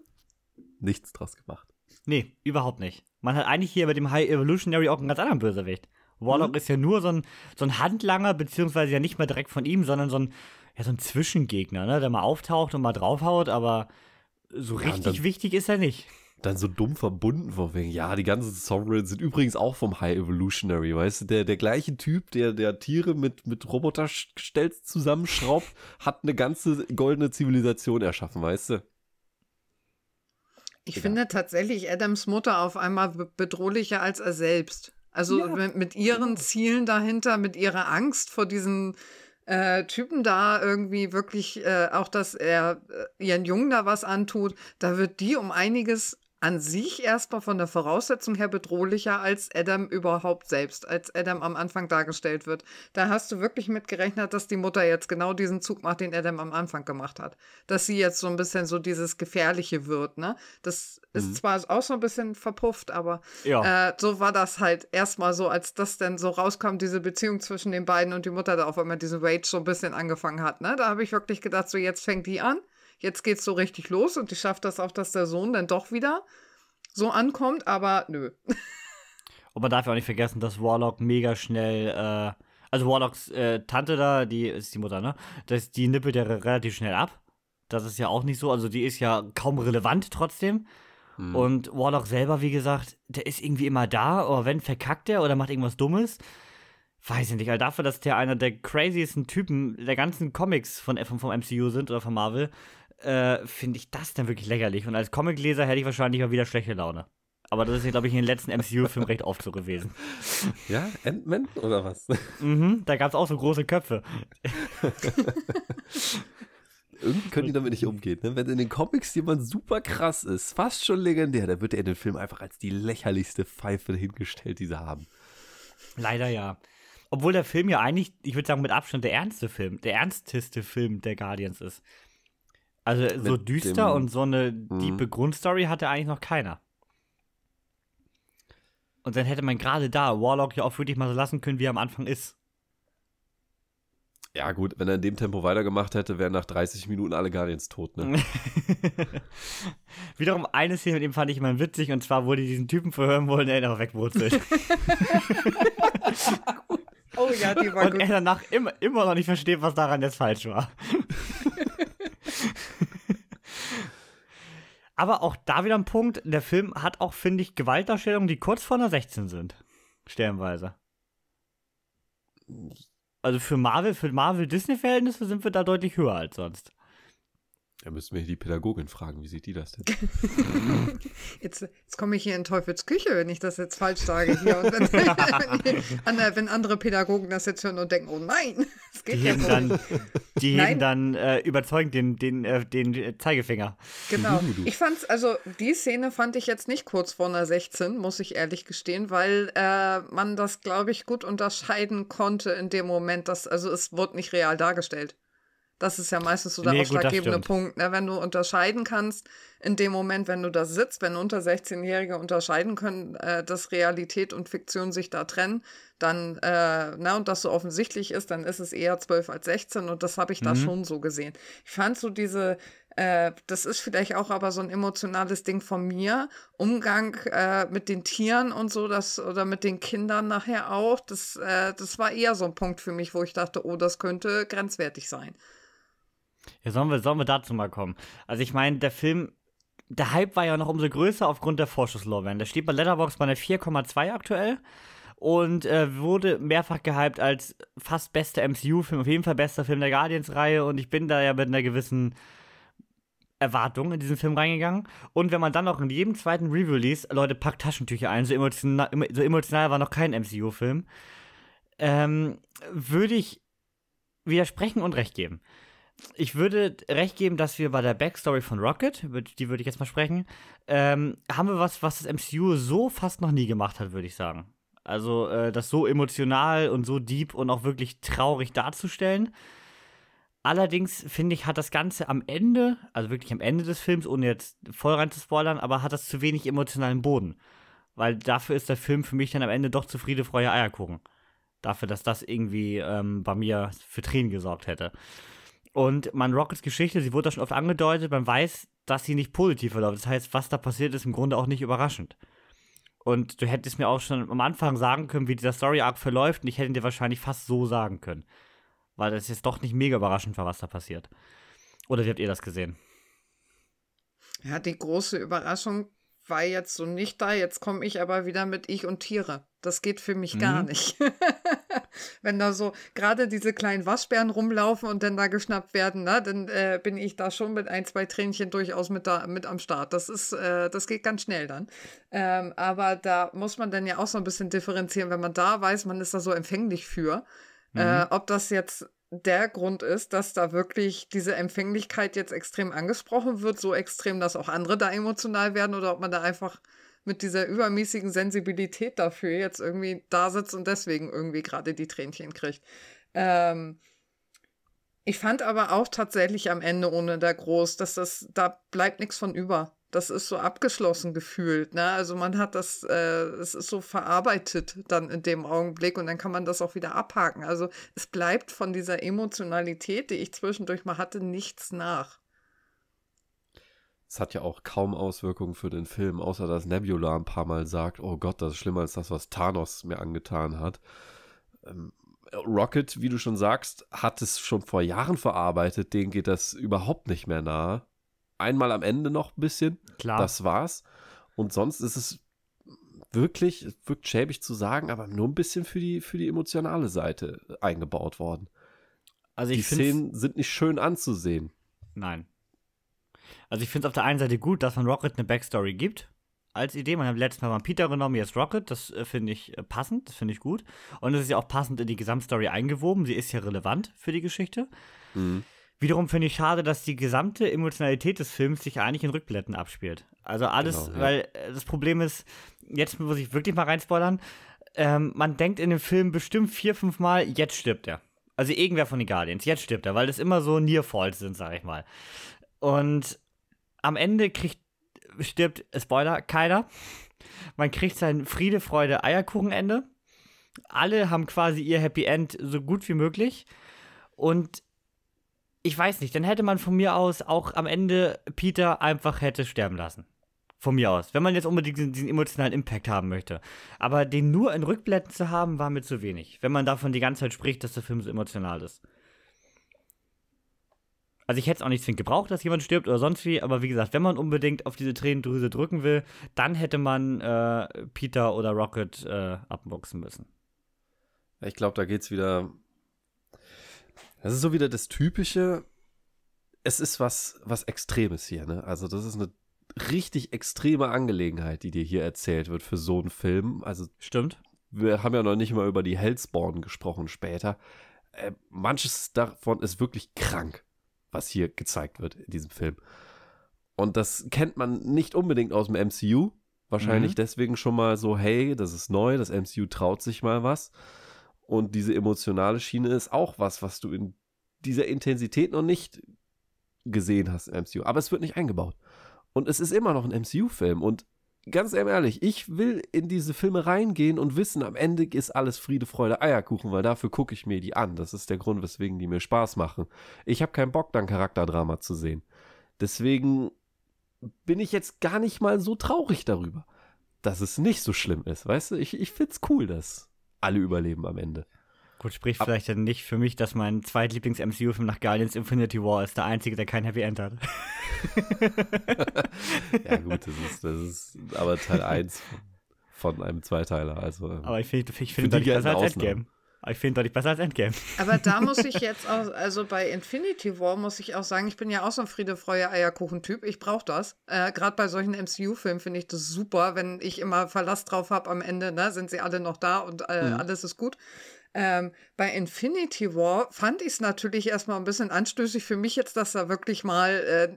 Nichts draus gemacht. Nee, überhaupt nicht. Man hat eigentlich hier bei dem High Evolutionary auch einen ganz anderen Bösewicht. Warlock mhm. ist ja nur so ein, so ein Handlanger, beziehungsweise ja nicht mehr direkt von ihm, sondern so ein, ja, so ein Zwischengegner, ne, der mal auftaucht und mal draufhaut, aber so ja, richtig wichtig ist er nicht dann so dumm verbunden von wegen, ja, die ganzen Sovereigns sind übrigens auch vom High Evolutionary, weißt du, der, der gleiche Typ, der, der Tiere mit, mit Robotergestelz zusammenschraubt, hat eine ganze goldene Zivilisation erschaffen, weißt du? Ich ja. finde tatsächlich Adams Mutter auf einmal bedrohlicher als er selbst. Also ja. mit, mit ihren Zielen dahinter, mit ihrer Angst vor diesen äh, Typen da irgendwie wirklich, äh, auch dass er äh, ihren Jungen da was antut, da wird die um einiges an sich erstmal von der Voraussetzung her bedrohlicher als Adam überhaupt selbst, als Adam am Anfang dargestellt wird. Da hast du wirklich mitgerechnet, dass die Mutter jetzt genau diesen Zug macht, den Adam am Anfang gemacht hat. Dass sie jetzt so ein bisschen so dieses Gefährliche wird, ne? Das ist mhm. zwar auch so ein bisschen verpufft, aber ja. äh, so war das halt erstmal so, als das dann so rauskam, diese Beziehung zwischen den beiden und die Mutter da auf einmal diese Rage so ein bisschen angefangen hat, ne? Da habe ich wirklich gedacht, so jetzt fängt die an jetzt geht's so richtig los und ich schaffe das auch, dass der Sohn dann doch wieder so ankommt, aber nö. und man darf ja auch nicht vergessen, dass Warlock mega schnell, äh, also Warlocks äh, Tante da, die ist die Mutter, ne? Das, die nippelt ja relativ schnell ab. Das ist ja auch nicht so, also die ist ja kaum relevant trotzdem. Hm. Und Warlock selber, wie gesagt, der ist irgendwie immer da, aber wenn verkackt er oder macht irgendwas Dummes, weiß ich nicht, also dafür, dass der einer der craziesten Typen der ganzen Comics von, vom, vom MCU sind oder von Marvel, äh, finde ich das dann wirklich lächerlich. Und als Comicleser hätte ich wahrscheinlich mal wieder schlechte Laune. Aber das ist ja, glaube ich, in den letzten MCU-Filmen recht oft so gewesen. Ja, Ant-Man oder was? Mhm, da gab es auch so große Köpfe. Irgendwie können die damit nicht umgehen. Ne? Wenn in den Comics jemand super krass ist, fast schon legendär, dann wird er in den Film einfach als die lächerlichste Pfeife hingestellt, die sie haben. Leider ja. Obwohl der Film ja eigentlich, ich würde sagen, mit Abstand der ernste Film, der ernsteste Film der Guardians ist. Also so düster dem, und so eine diepe mhm. Grundstory hatte eigentlich noch keiner. Und dann hätte man gerade da Warlock ja auch wirklich mal so lassen können, wie er am Anfang ist. Ja, gut, wenn er in dem Tempo weitergemacht hätte, wären nach 30 Minuten alle Guardians tot, ne? Wiederum eine Szene mit ihm fand ich immer witzig, und zwar, wo die diesen Typen verhören wollen, der ihn aber wegwurzelt. oh ja, die war und gut. Und er danach immer, immer noch nicht versteht, was daran jetzt falsch war. Aber auch da wieder ein Punkt, der Film hat auch, finde ich, Gewaltdarstellungen, die kurz vor einer 16 sind. Stellenweise. Also für Marvel, für Marvel-Disney-Verhältnisse sind wir da deutlich höher als sonst. Da müssen wir die Pädagogin fragen, wie sieht die das denn? jetzt, jetzt komme ich hier in Teufels Küche, wenn ich das jetzt falsch sage hier. Und wenn, wenn, wenn andere Pädagogen das jetzt hören und denken, oh nein, das geht die ja dann, Die heben dann äh, überzeugend den, den, äh, den Zeigefinger. Genau. Ich fand's, also die Szene fand ich jetzt nicht kurz vor einer 16, muss ich ehrlich gestehen, weil äh, man das, glaube ich, gut unterscheiden konnte in dem Moment, dass, also es wurde nicht real dargestellt. Das ist ja meistens so der Nee, ausschlaggebende. Punkt. Ne? Wenn du unterscheiden kannst, in dem Moment, wenn du da sitzt, wenn unter 16-Jährige unterscheiden können, äh, dass Realität und Fiktion sich da trennen, dann, äh, na, und das so offensichtlich ist, dann ist es eher 12 als 16 und das habe ich da Mhm. schon so gesehen. Ich fand so diese, äh, das ist vielleicht auch aber so ein emotionales Ding von mir, Umgang äh, mit den Tieren und so, das, oder mit den Kindern nachher auch, das, äh, das war eher so ein Punkt für mich, wo ich dachte, oh, das könnte grenzwertig sein. Ja, sollen wir, sollen wir dazu mal kommen? Also ich meine, der Film, der Hype war ja noch umso größer aufgrund der Vorschusslorbeeren. Der steht bei Letterboxd bei einer 4,2 aktuell und äh, wurde mehrfach gehypt als fast bester MCU-Film, auf jeden Fall bester Film der Guardians-Reihe und ich bin da ja mit einer gewissen Erwartung in diesen Film reingegangen. Und wenn man dann noch in jedem zweiten liest, Leute, packt Taschentücher ein, so emotional, so emotional war noch kein MCU-Film, ähm, würde ich widersprechen und recht geben. Ich würde recht geben, dass wir bei der Backstory von Rocket, über die würde ich jetzt mal sprechen, ähm, haben wir was, was das MCU so fast noch nie gemacht hat, würde ich sagen. Also äh, das so emotional und so deep und auch wirklich traurig darzustellen. Allerdings finde ich, hat das Ganze am Ende, also wirklich am Ende des Films, ohne jetzt voll rein zu spoilern, aber hat das zu wenig emotionalen Boden. Weil dafür ist der Film für mich dann am Ende doch zu Friede, Freude, Eierkuchen. Dafür, dass das irgendwie ähm, bei mir für Tränen gesorgt hätte. Und man Rockets Geschichte, sie wurde da schon oft angedeutet, man weiß, dass sie nicht positiv verläuft. Das heißt, was da passiert, ist im Grunde auch nicht überraschend. Und du hättest mir auch schon am Anfang sagen können, wie dieser Story-Arc verläuft, und ich hätte dir wahrscheinlich fast so sagen können. Weil das jetzt doch nicht mega überraschend war, was da passiert. Oder wie habt ihr das gesehen? Ja, die große Überraschung war jetzt so nicht da. Jetzt komme ich aber wieder mit Ich und Tiere. Das geht für mich gar Mhm. nicht. Wenn da so gerade diese kleinen Waschbären rumlaufen und dann da geschnappt werden, ne, dann äh, bin ich da schon mit ein, zwei Tränchen durchaus mit, da, mit am Start. Das ist, äh, das geht ganz schnell dann. Ähm, aber da muss man dann ja auch so ein bisschen differenzieren, wenn man da weiß, man ist da so empfänglich für. Äh, ob das jetzt der Grund ist, dass da wirklich diese Empfänglichkeit jetzt extrem angesprochen wird, so extrem, dass auch andere da emotional werden oder ob man da einfach mit dieser übermäßigen Sensibilität dafür jetzt irgendwie da sitzt und deswegen irgendwie gerade die Tränchen kriegt. Ähm, ich fand aber auch tatsächlich am Ende ohne der Groß, dass das, da bleibt nichts von über. Das ist so abgeschlossen gefühlt, ne? Also man hat das, äh, es ist so verarbeitet dann in dem Augenblick und dann kann man das auch wieder abhaken. Also es bleibt von dieser Emotionalität, die ich zwischendurch mal hatte, nichts nach. Es hat ja auch kaum Auswirkungen für den Film, außer dass Nebula ein paar Mal sagt, oh Gott, das ist schlimmer als das, was Thanos mir angetan hat. Ähm, Rocket, wie du schon sagst, hat es schon vor Jahren verarbeitet, denen geht das überhaupt nicht mehr nahe. Einmal am Ende noch ein bisschen, Klar. das war's. Und sonst ist es wirklich, es wirkt schäbig zu sagen, aber nur ein bisschen für die, für die emotionale Seite eingebaut worden. also Die Szenen sind nicht schön anzusehen. Nein. Also ich finde es auf der einen Seite gut, dass man Rocket eine Backstory gibt. Als Idee. Man hat letztes Mal mal Peter genommen, jetzt Rocket. Das äh, finde ich äh, passend, das finde ich gut. Und es ist ja auch passend in die Gesamtstory eingewoben. Sie ist ja relevant für die Geschichte. Mhm. Wiederum finde ich schade, dass die gesamte Emotionalität des Films sich eigentlich in Rückblenden abspielt. Also alles, Genau, ja. weil äh, das Problem ist, jetzt muss ich wirklich mal reinspoilern, ähm, man denkt in dem Film bestimmt vier, fünf Mal, jetzt stirbt er. Also irgendwer von den Guardians, jetzt stirbt er, weil das immer so Near-Falls sind, sag ich mal. Und am Ende kriegt, stirbt, äh, Spoiler, keiner. Man kriegt sein Friede, Freude, Eierkuchenende. Alle haben quasi ihr Happy End so gut wie möglich. Und ich weiß nicht, dann hätte man von mir aus auch am Ende Peter einfach hätte sterben lassen. Von mir aus. Wenn man jetzt unbedingt diesen, diesen emotionalen Impact haben möchte. Aber den nur in Rückblenden zu haben, war mir zu wenig. Wenn man davon die ganze Zeit spricht, dass der Film so emotional ist. Also ich hätte es auch nicht zwingend gebraucht, dass jemand stirbt oder sonst wie, aber wie gesagt, wenn man unbedingt auf diese Tränendrüse drücken will, dann hätte man äh, Peter oder Rocket äh, abboxen müssen. Ich glaube, da geht's wieder. Das ist so wieder das Typische. Es ist was, was Extremes hier, ne? Also, das ist eine richtig extreme Angelegenheit, die dir hier erzählt wird für so einen Film. Also, Stimmt. wir haben ja noch nicht mal über die Hellspawn gesprochen später. Äh, manches davon ist wirklich krank, was hier gezeigt wird in diesem Film. Und das kennt man nicht unbedingt aus dem MCU. Wahrscheinlich Mhm. deswegen schon mal so, hey, das ist neu, das MCU traut sich mal was. Und diese emotionale Schiene ist auch was, was du in dieser Intensität noch nicht gesehen hast im MCU. Aber es wird nicht eingebaut. Und es ist immer noch ein MCU-Film. Und ganz ehrlich, ich will in diese Filme reingehen und wissen, am Ende ist alles Friede, Freude, Eierkuchen, weil dafür gucke ich mir die an. Das ist der Grund, weswegen die mir Spaß machen. Ich habe keinen Bock, dann Charakterdrama zu sehen. Deswegen bin ich jetzt gar nicht mal so traurig darüber, dass es nicht so schlimm ist. Weißt du, ich, ich find's cool, dass alle überleben am Ende. Gut, spricht vielleicht dann nicht für mich, dass mein zweitlieblings-MCU-Film nach Guardians Infinity War ist der einzige, der kein Happy End hat. ja, gut, das ist, das ist aber Teil 1 von einem Zweiteiler. Also, ähm, aber ich finde ich find deutlich besser als Endgame. Aber ich finde deutlich besser als Endgame. Aber da muss ich jetzt auch, also bei Infinity War muss ich auch sagen, ich bin ja auch so ein Friede, Freude, Eierkuchen-Typ. Ich brauche das. Äh, Gerade bei solchen MCU-Filmen finde ich das super, wenn ich immer Verlass drauf habe am Ende, ne, sind sie alle noch da und äh, mhm. alles ist gut. Ähm, bei Infinity War fand ich es natürlich erstmal ein bisschen anstößig für mich jetzt, dass da wirklich mal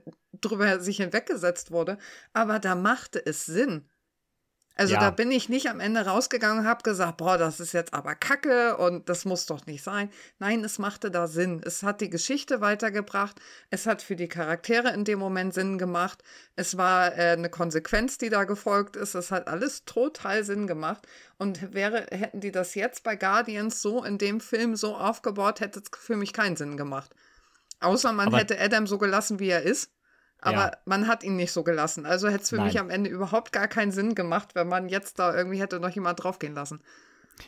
äh, drüber sich hinweggesetzt wurde. Aber da machte es Sinn. Also ja. da bin ich nicht am Ende rausgegangen und habe gesagt, boah, das ist jetzt aber Kacke und das muss doch nicht sein. Nein, es machte da Sinn. Es hat die Geschichte weitergebracht. Es hat für die Charaktere in dem Moment Sinn gemacht. Es war äh, eine Konsequenz, die da gefolgt ist. Es hat alles total Sinn gemacht. Und wäre, hätten die das jetzt bei Guardians so in dem Film so aufgebaut, hätte es für mich keinen Sinn gemacht. Außer man aber hätte Adam so gelassen, wie er ist. Aber ja. man hat ihn nicht so gelassen. Also hätte es für Nein. mich am Ende überhaupt gar keinen Sinn gemacht, wenn man jetzt da irgendwie hätte noch jemand draufgehen lassen.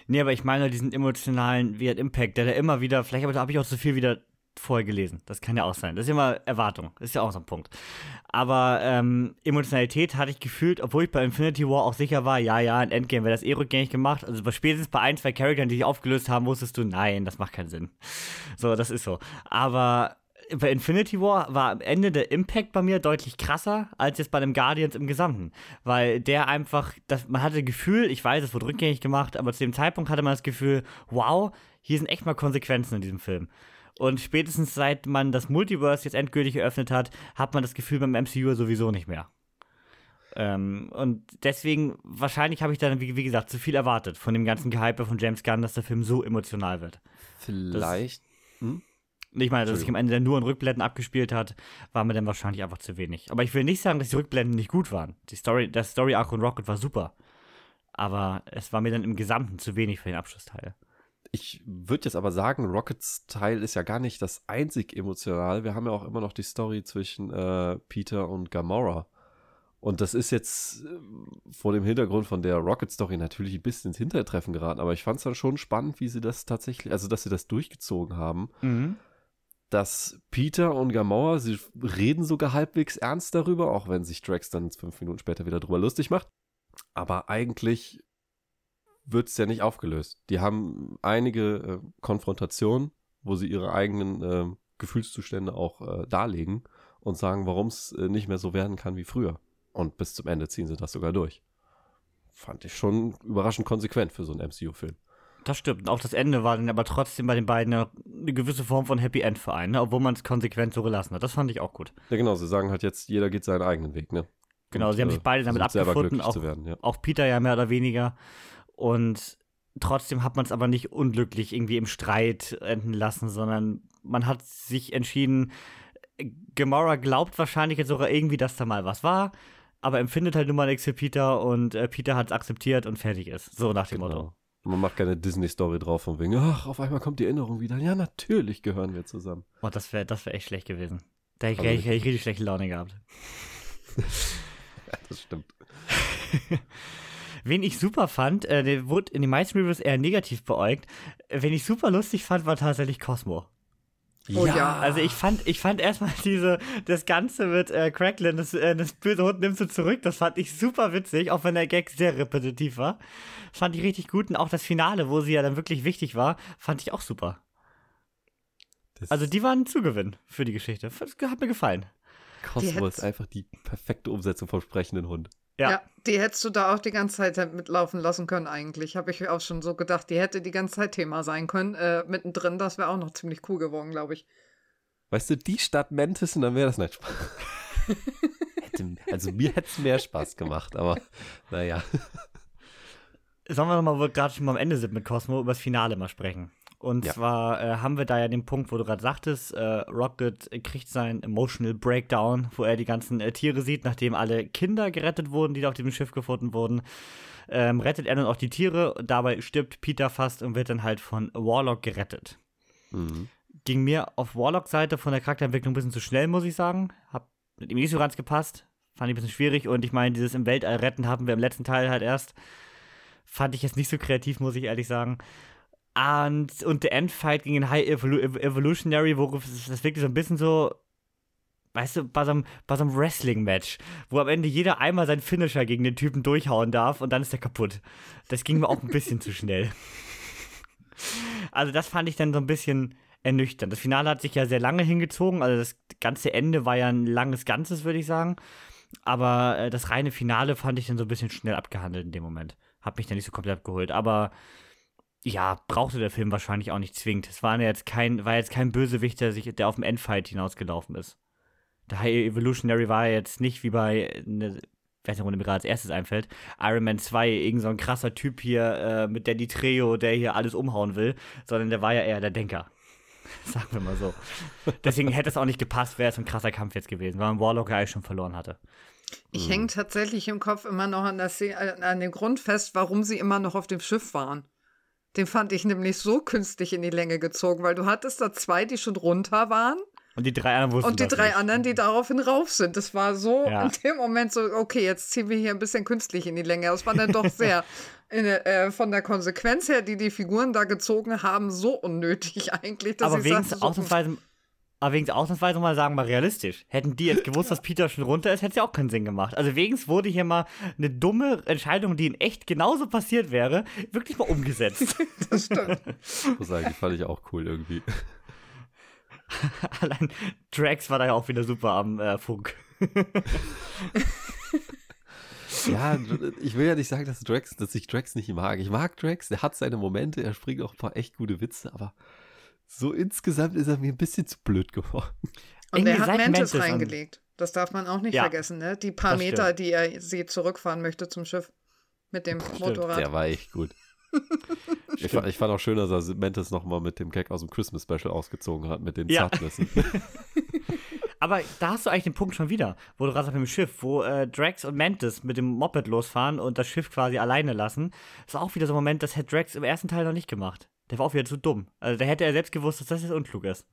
Nee, aber ich meine diesen emotionalen Wert Impact, der da immer wieder, vielleicht habe ich auch zu viel wieder vorher gelesen. Das kann ja auch sein. Das ist immer Erwartung. Das ist ja auch so ein Punkt. Aber ähm, Emotionalität hatte ich gefühlt, obwohl ich bei Infinity War auch sicher war, ja, ja, ein Endgame wäre das eh rückgängig gemacht. Also spätestens bei ein, zwei Charakteren, die sich aufgelöst haben, wusstest du, nein, das macht keinen Sinn. So, das ist so. Aber bei Infinity War war am Ende der Impact bei mir deutlich krasser als jetzt bei dem Guardians im Gesamten. Weil der einfach, das, man hatte das Gefühl, ich weiß, es wurde rückgängig gemacht, aber zu dem Zeitpunkt hatte man das Gefühl, wow, hier sind echt mal Konsequenzen in diesem Film. Und spätestens seit man das Multiverse jetzt endgültig eröffnet hat, hat man das Gefühl beim MCU sowieso nicht mehr. Ähm, und deswegen, wahrscheinlich habe ich dann, wie, wie, gesagt, zu viel erwartet von dem ganzen Gehype von James Gunn, dass der Film so emotional wird. Vielleicht. Das, hm? Ich meine, dass sich am Ende nur in Rückblenden abgespielt hat, war mir dann wahrscheinlich einfach zu wenig. Aber ich will nicht sagen, dass die Rückblenden nicht gut waren. Die Story, der Story Arc und Rocket war super. Aber es war mir dann im Gesamten zu wenig für den Abschlussteil. Ich würde jetzt aber sagen, Rockets Teil ist ja gar nicht das einzig emotional. Wir haben ja auch immer noch die Story zwischen äh, Peter und Gamora. Und das ist jetzt äh, vor dem Hintergrund von der Rocket-Story natürlich ein bisschen ins Hintertreffen geraten. Aber ich fand es dann schon spannend, wie sie das tatsächlich, also dass sie das durchgezogen haben. Mhm dass Peter und Gamora, sie reden sogar halbwegs ernst darüber, auch wenn sich Drax dann fünf Minuten später wieder drüber lustig macht. Aber eigentlich wird es ja nicht aufgelöst. Die haben einige äh, Konfrontationen, wo sie ihre eigenen äh, Gefühlszustände auch äh, darlegen und sagen, warum es äh, nicht mehr so werden kann wie früher. Und bis zum Ende ziehen sie das sogar durch. Fand ich schon überraschend konsequent für so einen MCU-Film. Das stimmt. Auch das Ende war dann aber trotzdem bei den beiden eine, gewisse Form von Happy End vereint, ne? obwohl man es konsequent so gelassen hat. Das fand ich auch gut. Ja, genau. Sie sagen halt jetzt, jeder geht seinen eigenen Weg, ne? Genau, Und, sie haben sich beide damit abgefunden. Auch, werden, ja. auch Peter ja mehr oder weniger. Und trotzdem hat man es aber nicht unglücklich irgendwie im Streit enden lassen, sondern man hat sich entschieden, Gamora glaubt wahrscheinlich jetzt sogar irgendwie, dass da mal was war, aber empfindet halt nur mal nichts für Peter und äh, Peter hat es akzeptiert und fertig ist. So nach dem genau. Motto. Man macht keine Disney-Story drauf von wegen, ach, auf einmal kommt die Erinnerung wieder. Ja, natürlich gehören wir zusammen. Oh, das wäre das wär echt schlecht gewesen. Da hätte ich, ich richtig schlechte Laune gehabt. ja, das stimmt. Wen ich super fand, äh, der wurde in den meisten Reviews eher negativ beäugt. Wen ich super lustig fand, war tatsächlich Cosmo. Oh ja. ja. Also ich fand, ich fand erstmal diese, das Ganze mit äh, Cracklin, das, äh, das böse Hund nimmst du zurück, das fand ich super witzig, auch wenn der Gag sehr repetitiv war. Das fand ich richtig gut und auch das Finale, wo sie ja dann wirklich wichtig war, fand ich auch super. Das also die waren ein Zugewinn für die Geschichte. Das hat mir gefallen. Cosmo ist einfach die perfekte Umsetzung vom sprechenden Hund. Ja. ja. die hättest du da auch die ganze Zeit mitlaufen lassen können, eigentlich. Habe ich auch schon so gedacht, die hätte die ganze Zeit Thema sein können. Äh, mittendrin, das wäre auch noch ziemlich cool geworden, glaube ich. Weißt du, die Stadt Mantis und dann wäre das nicht Spaß. also mir hätte es mehr Spaß gemacht, aber naja. Sollen wir nochmal, wo wir gerade schon mal am Ende sind mit Cosmo, über das Finale mal sprechen. Und Ja. zwar äh, haben wir da ja den Punkt, wo du gerade sagtest, äh, Rocket kriegt seinen Emotional Breakdown, wo er die ganzen äh, Tiere sieht, nachdem alle Kinder gerettet wurden, die da auf dem Schiff gefunden wurden. Ähm, rettet er dann auch die Tiere, dabei stirbt Peter fast und wird dann halt von Warlock gerettet. Mhm. Ging mir auf Warlocks Seite von der Charakterentwicklung ein bisschen zu schnell, muss ich sagen. Hab mit ihm nicht so ganz gepasst. Fand ich ein bisschen schwierig und ich meine, dieses im Weltall retten haben wir im letzten Teil halt erst. Fand ich jetzt nicht so kreativ, muss ich ehrlich sagen. Und, und der Endfight gegen den High Evolu Ev- Evolutionary, wo das wirklich so ein bisschen so, weißt du, bei so einem, so einem Wrestling-Match, wo am Ende jeder einmal seinen Finisher gegen den Typen durchhauen darf und dann ist der kaputt. Das ging mir auch ein bisschen zu schnell. Also das fand ich dann so ein bisschen ernüchternd. Das Finale hat sich ja sehr lange hingezogen, also das ganze Ende war ja ein langes Ganzes, würde ich sagen. Aber äh, das reine Finale fand ich dann so ein bisschen schnell abgehandelt in dem Moment. Hab mich dann nicht so komplett abgeholt. Aber ja, brauchte der Film wahrscheinlich auch nicht zwingend. Es war jetzt kein, war jetzt kein Bösewicht, der, sich, der auf dem Endfight hinausgelaufen ist. High Evolutionary war jetzt nicht wie bei, ne, weiß nicht, wo mir gerade als erstes einfällt, Iron Man 2, irgend so ein krasser Typ hier äh, mit Danny Trejo, der hier alles umhauen will, sondern der war ja eher der Denker. Sagen wir mal so. Deswegen hätte es auch nicht gepasst, wäre es ein krasser Kampf jetzt gewesen, weil man Warlock ja eigentlich schon verloren hatte. Ich hänge tatsächlich im Kopf immer noch an, äh, an dem Grund fest, warum sie immer noch auf dem Schiff waren. Den fand ich nämlich so künstlich in die Länge gezogen, weil du hattest da zwei, die schon runter waren Und die drei anderen und die drei nicht. anderen, die daraufhin rauf sind. Das war so Ja. in dem Moment so, okay, jetzt ziehen wir hier ein bisschen künstlich in die Länge. Das war dann doch sehr in, äh, von der Konsequenz her, die die Figuren da gezogen haben, so unnötig eigentlich, dass aber sagte, so, ausnahmsweise, aber wenigstens ausnahmsweise mal sagen, mal realistisch. Hätten die jetzt gewusst, dass Peter schon runter ist, hätte es ja auch keinen Sinn gemacht. Also wenigstens wurde hier mal eine dumme Entscheidung, die in echt genauso passiert wäre, wirklich mal umgesetzt. das stimmt. Ich muss sagen, die fand ich auch cool irgendwie. Allein Drax war da ja auch wieder super am äh, Funk. Ja, ich will ja nicht sagen, dass Drax, dass ich Drax nicht mag. Ich mag Drax, der hat seine Momente, er springt auch ein paar echt gute Witze, aber so insgesamt ist er mir ein bisschen zu blöd geworden. Und Irgendwie er hat Mantis Mantis an- reingelegt. Das darf man auch nicht Ja, vergessen, ne? Die paar Meter, stimmt. die er sie zurückfahren möchte zum Schiff mit dem Motorrad. Der war echt gut. Ich fand, ich fand auch schön, dass er Mantis nochmal mit dem Gag aus dem Christmas Special ausgezogen hat, mit den Ja. Zartnüssen. Aber da hast du eigentlich den Punkt schon wieder, wo du gerade auf dem Schiff, wo äh, Drax und Mantis mit dem Moped losfahren und das Schiff quasi alleine lassen. Das ist auch wieder so ein Moment, das hätte Drax im ersten Teil noch nicht gemacht. Der war auch wieder zu dumm. Also da hätte er selbst gewusst, dass das jetzt unklug ist.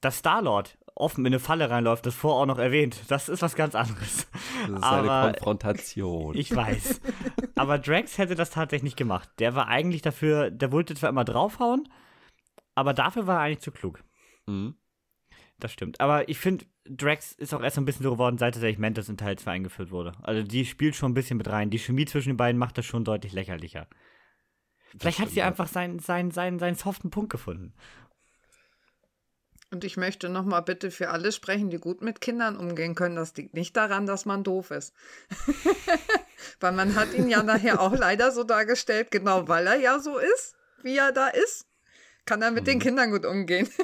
Dass Star-Lord offen in eine Falle reinläuft, das vorher auch noch erwähnt, das ist was ganz anderes. Das ist Aber- eine Konfrontation. Ich weiß. Aber Drax hätte das tatsächlich nicht gemacht. Der war eigentlich dafür, der wollte zwar immer draufhauen, aber dafür war er eigentlich zu klug. Mhm. Das stimmt. Aber ich finde, Drax ist auch erst so ein bisschen so geworden, seit tatsächlich Mantis in Teil 2 eingeführt wurde. Also die spielt schon ein bisschen mit rein. Die Chemie zwischen den beiden macht das schon deutlich lächerlicher. Vielleicht hat sie ja. einfach seinen, seinen, seinen, seinen soften Punkt gefunden. Und ich möchte noch mal bitte für alle sprechen, die gut mit Kindern umgehen können. Das liegt nicht daran, dass man doof ist. weil man hat ihn ja nachher auch leider so dargestellt, genau weil er ja so ist, wie er da ist, kann er mit den Kindern gut umgehen.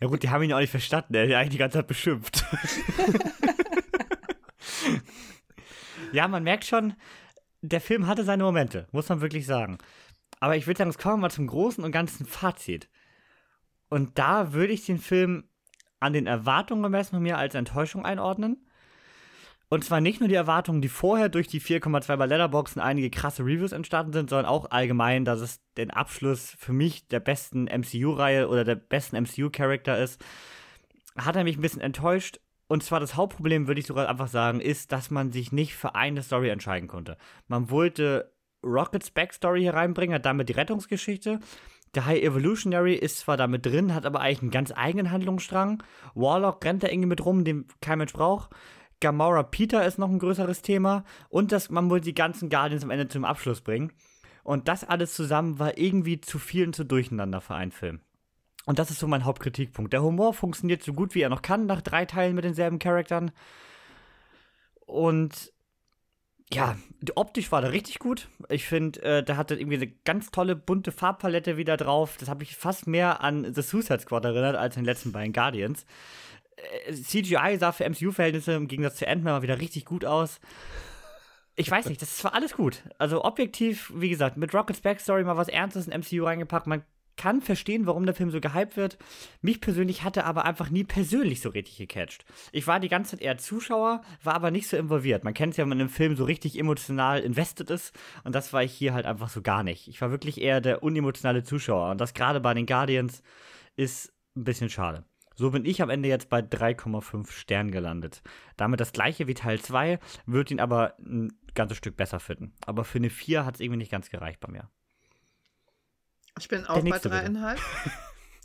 Ja gut, die haben ihn auch nicht verstanden. Er hat eigentlich die ganze Zeit beschimpft. ja, man merkt schon, der Film hatte seine Momente, muss man wirklich sagen. Aber ich würde sagen, es kommen wir mal zum großen und ganzen Fazit. Und da würde ich den Film an den Erwartungen gemessen von mir als Enttäuschung einordnen. Und zwar nicht nur die Erwartungen, die vorher durch die 4,2 bei Letterboxd und einige krasse Reviews entstanden sind, sondern auch allgemein, dass es den Abschluss für mich der besten MCU-Reihe oder der besten MCU-Charakter ist. Hat er mich ein bisschen enttäuscht. Und zwar das Hauptproblem, würde ich sogar einfach sagen, ist, dass man sich nicht für eine Story entscheiden konnte. Man wollte Rockets Backstory hier reinbringen, hat damit die Rettungsgeschichte. Der High Evolutionary ist zwar damit drin, hat aber eigentlich einen ganz eigenen Handlungsstrang. Warlock rennt da irgendwie mit rum, den kein Mensch braucht. Gamora Peter ist noch ein größeres Thema. Und dass man wohl die ganzen Guardians am Ende zum Abschluss bringen. Und das alles zusammen war irgendwie zu viel und zu durcheinander für einen Film. Und das ist so mein Hauptkritikpunkt. Der Humor funktioniert so gut wie er noch kann, nach drei Teilen mit denselben Charaktern. Und ja, optisch war der richtig gut. Ich finde, äh, der hatte irgendwie eine ganz tolle bunte Farbpalette wieder drauf. Das habe ich fast mehr an The Suicide Squad erinnert als an den letzten beiden Guardians. Äh, CGI sah für MCU-Verhältnisse im Gegensatz zu Ant-Man mal wieder richtig gut aus. Ich weiß nicht, das war alles gut. Also objektiv, wie gesagt, mit Rockets Backstory mal was Ernstes in MCU reingepackt. Man kann verstehen, warum der Film so gehypt wird. Mich persönlich hatte aber einfach nie persönlich so richtig gecatcht. Ich war die ganze Zeit eher Zuschauer, war aber nicht so involviert. Man kennt es ja, wenn man im Film so richtig emotional invested ist. Und das war ich hier halt einfach so gar nicht. Ich war wirklich eher der unemotionale Zuschauer. Und das gerade bei den Guardians ist ein bisschen schade. So bin ich am Ende jetzt bei 3,5 Sternen gelandet. Damit das gleiche wie Teil 2, würde ihn aber ein ganzes Stück besser finden. Aber für eine 4 hat es irgendwie nicht ganz gereicht bei mir. Ich bin auch bei dreieinhalb.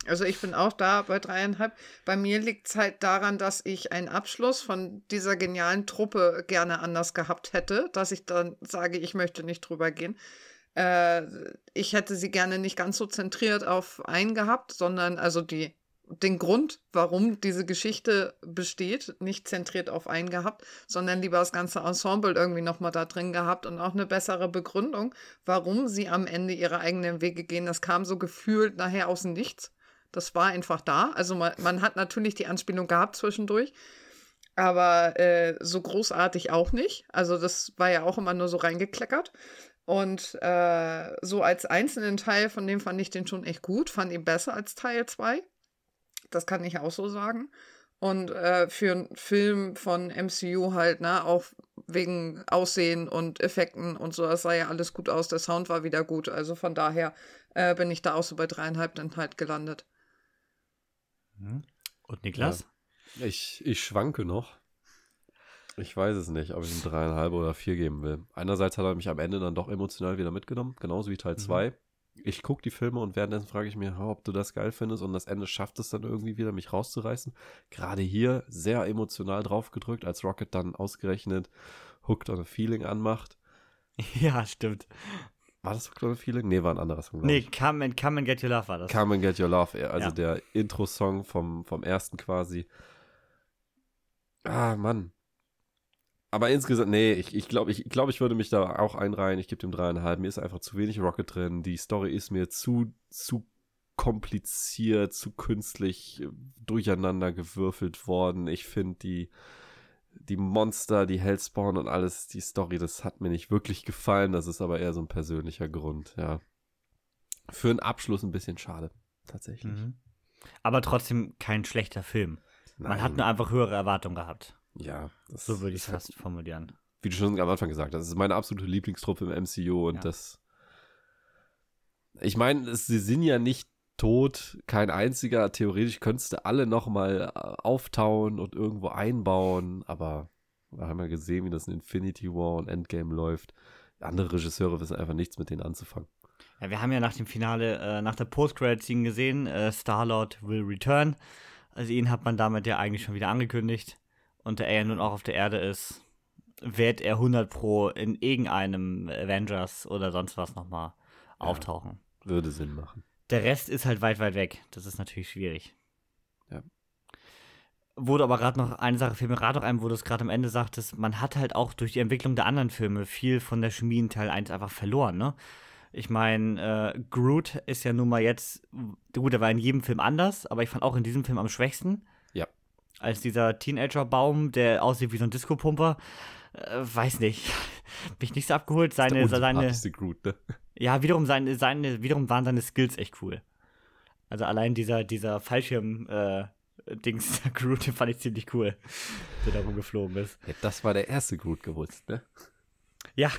Also ich bin auch da bei dreieinhalb. Bei mir liegt es halt daran, dass ich einen Abschluss von dieser genialen Truppe gerne anders gehabt hätte, dass ich dann sage, ich möchte nicht drüber gehen. Äh, ich hätte sie gerne nicht ganz so zentriert auf einen gehabt, sondern also die den Grund, warum diese Geschichte besteht, nicht zentriert auf einen gehabt, sondern lieber das ganze Ensemble irgendwie nochmal da drin gehabt und auch eine bessere Begründung, warum sie am Ende ihre eigenen Wege gehen. Das kam so gefühlt nachher aus dem Nichts. Das war einfach da. Also man, man hat natürlich die Anspielung gehabt zwischendurch, aber äh, so großartig auch nicht. Also das war ja auch immer nur so reingekleckert. Und äh, so als einzelnen Teil von dem fand ich den schon echt gut, fand ihn besser als Teil 2. Das kann ich auch so sagen. Und äh, für einen Film von MCU halt, ne, auch wegen Aussehen und Effekten und so, das sah ja alles gut aus. Der Sound war wieder gut. Also von daher äh, bin ich da auch so bei dreieinhalb dann halt gelandet. Mhm. Und Niklas? Ja. Ich, ich schwanke noch. Ich weiß es nicht, ob ich ihm dreieinhalb oder vier geben will. Einerseits hat er mich am Ende dann doch emotional wieder mitgenommen, genauso wie Teil 2. Mhm ich gucke die Filme und währenddessen frage ich mir, ob du das geil findest und das Ende schafft es dann irgendwie wieder, mich rauszureißen. Gerade hier sehr emotional drauf gedrückt, als Rocket dann ausgerechnet Hooked on a Feeling anmacht. Ja, stimmt. War das Hooked on a Feeling? Nee, war ein anderer Song. Nee, come and, come and Get Your Love war das. Come and Get Your Love, also ja. der Intro-Song vom, vom ersten quasi. Ah, Mann. Aber insgesamt, nee, ich, ich glaube, ich, glaub, ich würde mich da auch einreihen. Ich gebe dem dreieinhalb. Mir ist einfach zu wenig Rocket drin. Die Story ist mir zu, zu kompliziert, zu künstlich durcheinander gewürfelt worden. Ich finde die, die Monster, die Hellspawn und alles, die Story, das hat mir nicht wirklich gefallen. Das ist aber eher so ein persönlicher Grund, ja. Für einen Abschluss ein bisschen schade, tatsächlich. Mhm. Aber trotzdem kein schlechter Film. Nein. Man hat nur einfach höhere Erwartungen gehabt. Ja. so würde ich es fast formulieren. Wie du schon am Anfang gesagt hast, das ist meine absolute Lieblingstruppe im MCU und ja. das. Ich meine, sie sind ja nicht tot, kein einziger. Theoretisch könntest du alle nochmal äh, auftauen und irgendwo einbauen, aber wir haben ja gesehen, wie das in Infinity War und Endgame läuft. Andere Regisseure wissen einfach nichts mit denen anzufangen. Ja, wir haben ja nach dem Finale, äh, nach der Post-Credit-Scene gesehen, äh, Star-Lord will return. Also ihn hat man damit ja eigentlich schon wieder angekündigt und der er nun auch auf der Erde ist, wird er 100 Pro in irgendeinem Avengers oder sonst was nochmal ja, auftauchen. Würde Sinn machen. Der Rest ist halt weit, weit weg. Das ist natürlich schwierig. Ja. Wurde aber gerade noch eine Sache, fällt mir gerade noch ein, wo du es gerade am Ende sagtest, man hat halt auch durch die Entwicklung der anderen Filme viel von der Chemie in Teil 1 einfach verloren, ne? Ich meine, äh, Groot ist ja nun mal jetzt, gut, er war in jedem Film anders, aber ich fand auch in diesem Film am schwächsten als dieser Teenager-Baum, der aussieht wie so ein Disco-Pumper. Äh, weiß nicht. Bin ich nicht so abgeholt. Seine, seine. Groot, ne? Ja, wiederum, seine, seine, wiederum waren seine Skills echt cool. Also allein dieser, dieser Fallschirm, äh, Dings, Groot, den fand ich ziemlich cool, der da rumgeflogen ist. Ja, das war der erste Groot gewusst, ne? Ja.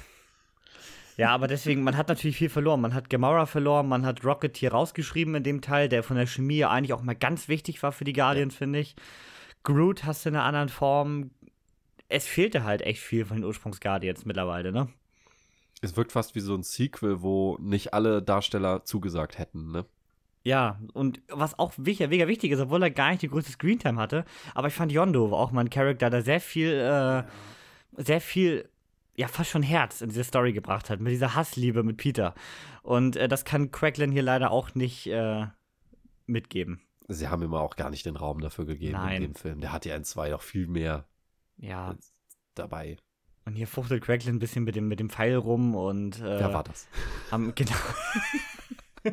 Ja, aber deswegen, man hat natürlich viel verloren. Man hat Gamora verloren, man hat Rocket hier rausgeschrieben in dem Teil, der von der Chemie eigentlich auch mal ganz wichtig war für die Guardians, ja. finde ich. Groot hast du in einer anderen Form. Es fehlte halt echt viel von den Ursprungs-Guardians mittlerweile, ne? Es wirkt fast wie so ein Sequel, wo nicht alle Darsteller zugesagt hätten, ne? Ja, und was auch mega, mega wichtig ist, obwohl er gar nicht die größte Screentime hatte, aber ich fand Yondo war auch mal ein Charakter, der sehr viel, äh, sehr viel, ja, fast schon Herz in diese Story gebracht hat, mit dieser Hassliebe mit Peter. Und äh, das kann Cracklin hier leider auch nicht äh, mitgeben sie haben ihm auch gar nicht den Raum dafür gegeben Nein. in dem Film. Der hat ja in zwei doch viel mehr ja. dabei. Und hier fuchtelt Cracklin ein bisschen mit dem, mit dem Pfeil rum und. Äh, Wer war das? Haben, genau.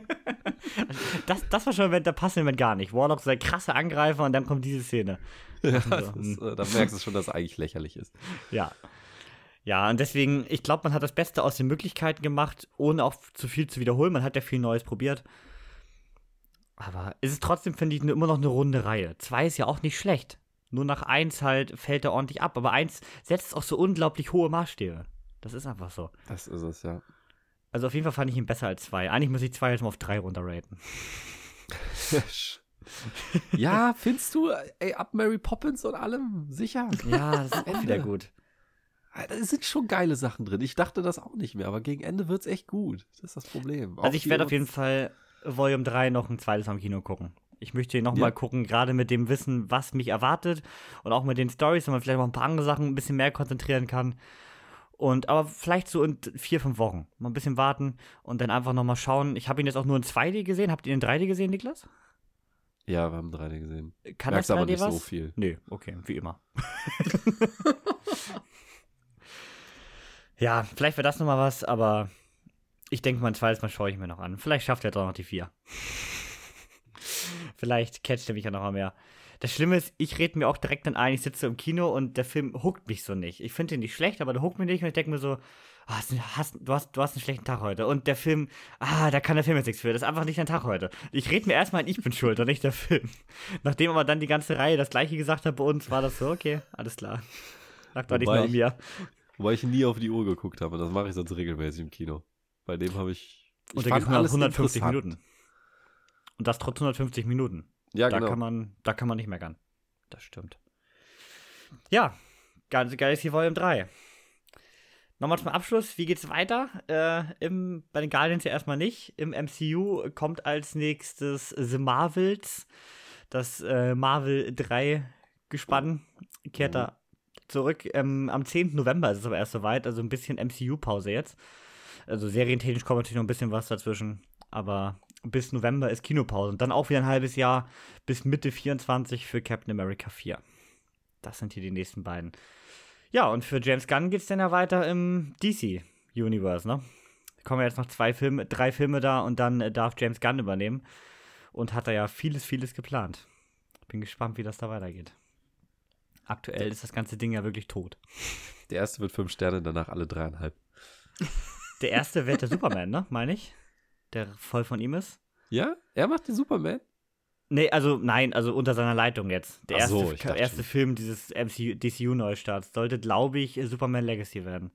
das, das war schon der passende Moment gar nicht. Warlock ist ein krasser Angreifer und dann kommt diese Szene. Ja, so. ist, äh, da merkst du schon, dass es eigentlich lächerlich ist. Ja. Ja, und deswegen, ich glaube, man hat das Beste aus den Möglichkeiten gemacht, ohne auch zu viel zu wiederholen. Man hat ja viel Neues probiert. Aber es ist trotzdem, finde ich, immer noch eine runde Reihe. Zwei ist ja auch nicht schlecht. Nur nach eins halt fällt er ordentlich ab. Aber eins setzt auch so unglaublich hohe Maßstäbe. Das ist einfach so. Das ist es, ja. Also auf jeden Fall fand ich ihn besser als zwei. Eigentlich muss ich zwei jetzt mal auf drei runterraten. ja, findest du, ey, ab Mary Poppins und allem, sicher? Ja, das ist auch wieder gut. Da sind schon geile Sachen drin. Ich dachte das auch nicht mehr, aber gegen Ende wird's echt gut. Das ist das Problem. Auch Also ich werde auf jeden Fall Volume 3 noch ein zweites am Kino gucken. Ich möchte ihn nochmal Ja. gucken, gerade mit dem Wissen, was mich erwartet und auch mit den Stories, wenn man vielleicht noch ein paar andere Sachen ein bisschen mehr konzentrieren kann. Und aber vielleicht so in vier, fünf Wochen. Mal ein bisschen warten und dann einfach nochmal schauen. Ich habe ihn jetzt auch nur in 2D gesehen. Habt ihr ihn in 3D gesehen, Niklas? Ja, wir haben 3D gesehen. Kann Merkst das aber 3D nicht was? so viel. Nee, okay, wie immer. ja, vielleicht wäre das nochmal was, aber ich denke mal, ein zweites Mal schaue ich mir noch an. Vielleicht schafft er auch noch die vier. vielleicht catcht er mich ja noch mal mehr. Das Schlimme ist, ich rede mir auch direkt dann ein, ich sitze im Kino und der Film huckt mich so nicht. Ich finde ihn nicht schlecht, aber der huckt mich nicht und ich denke mir so, ah, hast, hast, du, hast, du hast einen schlechten Tag heute. Und der Film, ah, da kann der Film jetzt nichts für. Das ist einfach nicht dein Tag heute. Ich rede mir erstmal ein, ich bin schuld und nicht der Film. Nachdem aber dann die ganze Reihe das gleiche gesagt hat bei uns, war das so, okay, alles klar. Lag doch nicht nur mir. Wobei ich nie auf die Uhr geguckt habe. Das mache ich sonst regelmäßig im Kino. Bei dem habe ich. ich Und der geht 100, alles 150 interessant. Minuten. Und das trotz 150 Minuten. Ja, da, genau. kann man, da kann man nicht meckern. Das stimmt. Ja, ganz geil ist hier Volume 3. Nochmal zum Abschluss, wie geht's weiter? Äh, im, bei den Guardians ja erstmal nicht. Im MCU kommt als nächstes The Marvels. Das äh, Marvel 3 Gespann kehrt da zurück. Ähm, am 10. November ist es aber erst soweit, also ein bisschen MCU-Pause jetzt. Also serientechnisch kommt natürlich noch ein bisschen was dazwischen. Aber bis November ist Kinopause. Und dann auch wieder ein halbes Jahr bis Mitte 24 für Captain America 4. Das sind hier die nächsten beiden. Ja, und für James Gunn geht es dann ja weiter im DC-Universe, ne? Da kommen ja jetzt noch zwei Filme, drei Filme da und dann äh, darf James Gunn übernehmen. Und hat da ja vieles, vieles geplant. Bin gespannt, wie das da weitergeht. Aktuell ist das ganze Ding ja wirklich tot. Der erste wird fünf Sterne, danach alle dreieinhalb. Der erste wird der Superman, ne? Meine ich? Der voll von ihm ist. Ja? Er macht den Superman? Nee, also nein, also unter seiner Leitung jetzt. Der erste, so, erste schon. Film dieses MCU, DCU-Neustarts sollte, glaube ich, Superman Legacy werden.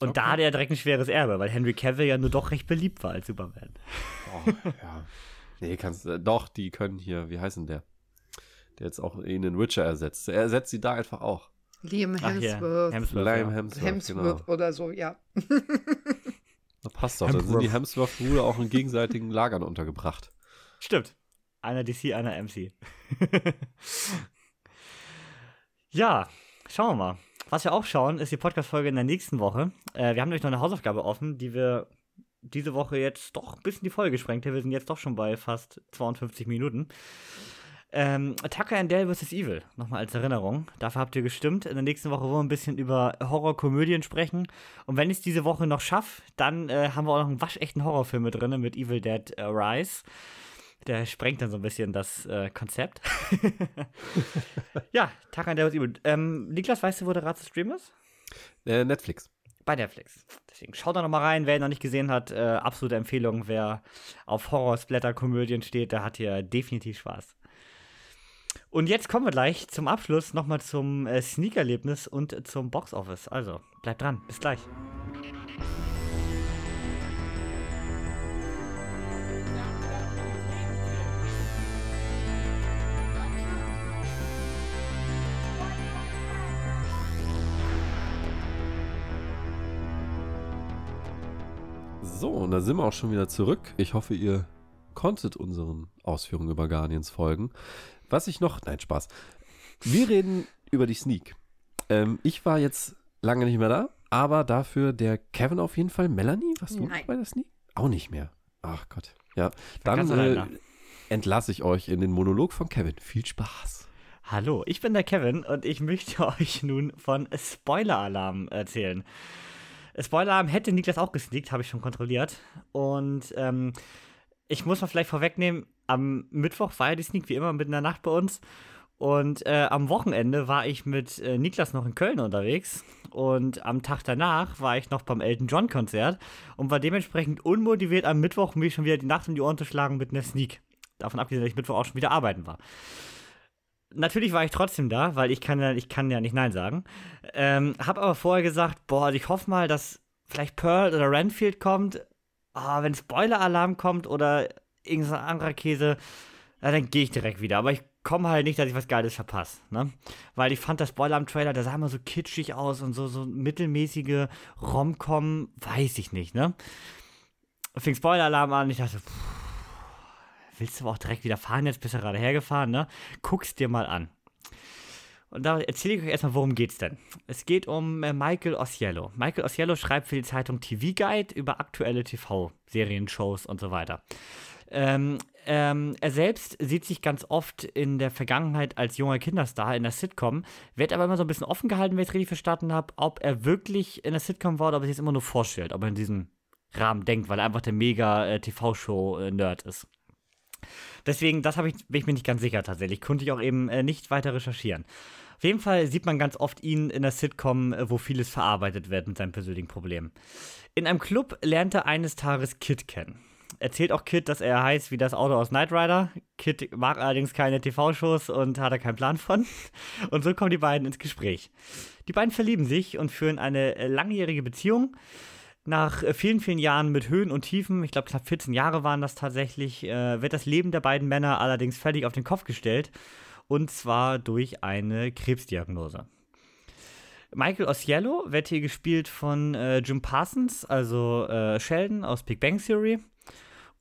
Und da Okay. hat er direkt ein schweres Erbe, weil Henry Cavill ja nur doch recht beliebt war als Superman. Oh, ja. Nee, kannst äh, Doch, die können hier, wie heißt denn der? Der jetzt auch ihn in Witcher ersetzt. Er ersetzt sie da einfach auch. Liam Ach hier, Hemsworth. Hemsworth. Liam ja. Hemsworth, Hemsworth genau. oder so, ja. Das passt doch. Dann sind die Hemsworth-Brüder auch in gegenseitigen Lagern untergebracht. Stimmt. Einer DC, einer MC. ja, schauen wir mal. Was wir auch schauen, ist die Podcast-Folge in der nächsten Woche. Äh, wir haben nämlich noch eine Hausaufgabe offen, die wir diese Woche jetzt doch ein bisschen die Folge gesprengt haben. Wir sind jetzt doch schon bei fast 52 Minuten. Ähm, Tucker and Dale vs. Evil, nochmal als Erinnerung. Dafür habt ihr gestimmt. In der nächsten Woche wollen wir ein bisschen über Horrorkomödien sprechen. Und wenn ich es diese Woche noch schaffe, dann äh, haben wir auch noch einen waschechten Horrorfilm mit drin mit Evil Dead Rise. Der sprengt dann so ein bisschen das äh, Konzept. ja, Tucker and Dale vs. Evil. Ähm, Niklas, weißt du, wo der Rat zu streamen ist? Äh, Netflix. bei Netflix. Deswegen schaut da noch mal rein, wer ihn noch nicht gesehen hat. Äh, absolute Empfehlung. Wer auf Horror-Splatter-Komödien steht, der hat hier definitiv Spaß. Und jetzt kommen wir gleich zum Abschluss nochmal zum äh, Sneak-Erlebnis und zum Box-Office. Also, bleibt dran. Bis gleich. So, und da sind wir auch schon wieder zurück. Ich hoffe, ihr konntet unseren Ausführungen über Guardians folgen. Was ich noch, nein, Spaß. Wir reden über die Sneak. Ähm, ich war jetzt lange nicht mehr da, aber dafür der Kevin auf jeden Fall. Melanie, warst du Nein. bei der Sneak? Auch nicht mehr. Ach Gott. Ja, dann äh, entlasse ich euch in den Monolog von Kevin. Viel Spaß. Hallo, ich bin der Kevin und ich möchte euch nun von Spoiler-Alarm erzählen. Spoiler-Alarm hätte Niklas auch gesneakt, habe ich schon kontrolliert. Und ähm, ich muss mal vielleicht vorwegnehmen, am Mittwoch war ja die Sneak wie immer mitten in der Nacht bei uns. Und äh, am Wochenende war ich mit äh, Niklas noch in Köln unterwegs. Und am Tag danach war ich noch beim Elton John Konzert und war dementsprechend unmotiviert am Mittwoch mir schon wieder die Nacht um die Ohren zu schlagen mit einer Sneak. Davon abgesehen, dass ich Mittwoch auch schon wieder arbeiten war. Natürlich war ich trotzdem da, weil ich kann ja, ich kann ja nicht Nein sagen. Ähm, hab aber vorher gesagt, boah, also ich hoffe mal, dass vielleicht Pearl oder Renfield kommt. Oh, wenn Spoiler-Alarm kommt oder irgendein anderer Käse, ja, dann gehe ich direkt wieder. Aber ich komme halt nicht, dass ich was Geiles verpasse, ne? Weil ich fand das Spoiler am Trailer, der sah immer so kitschig aus und so, so mittelmäßige Rom-Com, weiß ich nicht, ne? Fing Spoiler-Alarm an, ich dachte, pff, willst du aber auch direkt wieder fahren? Jetzt bist du gerade hergefahren, ne? Guck's dir mal an. Und da erzähle ich euch erstmal, worum geht's denn? Es geht um äh, Michael Osiello. Michael Osiello schreibt für die Zeitung TV Guide über aktuelle TV-Serien, Shows und so weiter. Ähm, ähm, er selbst sieht sich ganz oft in der Vergangenheit als junger Kinderstar in der Sitcom, wird aber immer so ein bisschen offen gehalten, wenn ich es richtig verstanden habe, ob er wirklich in der Sitcom war oder ob er sich das immer nur vorstellt, ob er in diesem Rahmen denkt, weil er einfach der mega äh, TV-Show-Nerd ist. Deswegen, das ich, bin ich mir nicht ganz sicher tatsächlich. Konnte ich auch eben äh, nicht weiter recherchieren. Auf jeden Fall sieht man ganz oft ihn in der Sitcom, äh, wo vieles verarbeitet wird mit seinen persönlichen Problemen. In einem Club lernt er eines Tages Kid kennen. Erzählt auch Kid, dass er heißt wie das Auto aus Knight Rider. Kid mag allerdings keine TV-Shows und hat da keinen Plan von. Und so kommen die beiden ins Gespräch. Die beiden verlieben sich und führen eine äh, langjährige Beziehung. Nach äh, vielen, vielen Jahren mit Höhen und Tiefen, ich glaube knapp 14 Jahre waren das tatsächlich, äh, wird das Leben der beiden Männer allerdings völlig auf den Kopf gestellt. Und zwar durch eine Krebsdiagnose. Michael Osiello wird hier gespielt von äh, Jim Parsons, also äh, Sheldon aus Big Bang Theory.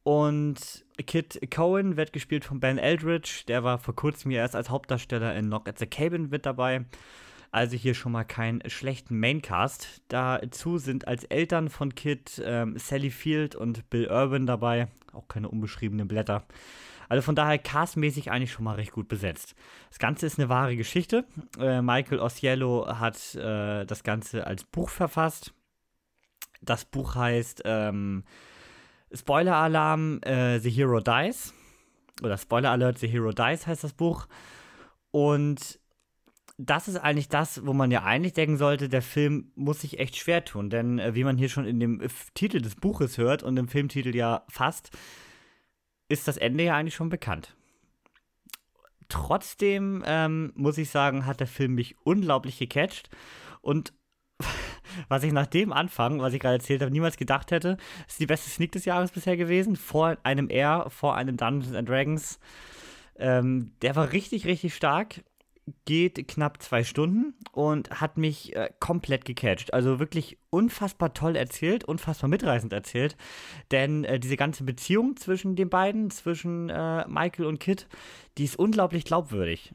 Und Kit Cohen wird gespielt von Ben Eldridge, der war vor kurzem hier erst als Hauptdarsteller in Knock at the Cabin mit dabei. Also hier schon mal keinen schlechten Maincast. Dazu sind als Eltern von Kit ähm, Sally Field und Bill Urban dabei. Auch keine unbeschriebenen Blätter. Also von daher castmäßig eigentlich schon mal recht gut besetzt. Das Ganze ist eine wahre Geschichte. Äh, Michael Osiello hat äh, das Ganze als Buch verfasst. Das Buch heißt ähm, Spoiler Alarm äh, The Hero Dies. Oder Spoiler Alert The Hero Dies heißt das Buch. Und das ist eigentlich das, wo man ja eigentlich denken sollte, der Film muss sich echt schwer tun. Denn äh, wie man hier schon in dem äh, Titel des Buches hört und im Filmtitel ja fast, ist das Ende ja eigentlich schon bekannt. Trotzdem ähm, muss ich sagen, hat der Film mich unglaublich gecatcht. Und was ich nach dem Anfang, was ich gerade erzählt habe, niemals gedacht hätte, ist die beste Sneak des Jahres bisher gewesen. Vor einem R, vor einem Dungeons and Dragons. Ähm, der war richtig, richtig stark geht knapp zwei Stunden und hat mich äh, komplett gecatcht. Also wirklich unfassbar toll erzählt, unfassbar mitreißend erzählt. Denn äh, diese ganze Beziehung zwischen den beiden, zwischen äh, Michael und Kit, die ist unglaublich glaubwürdig.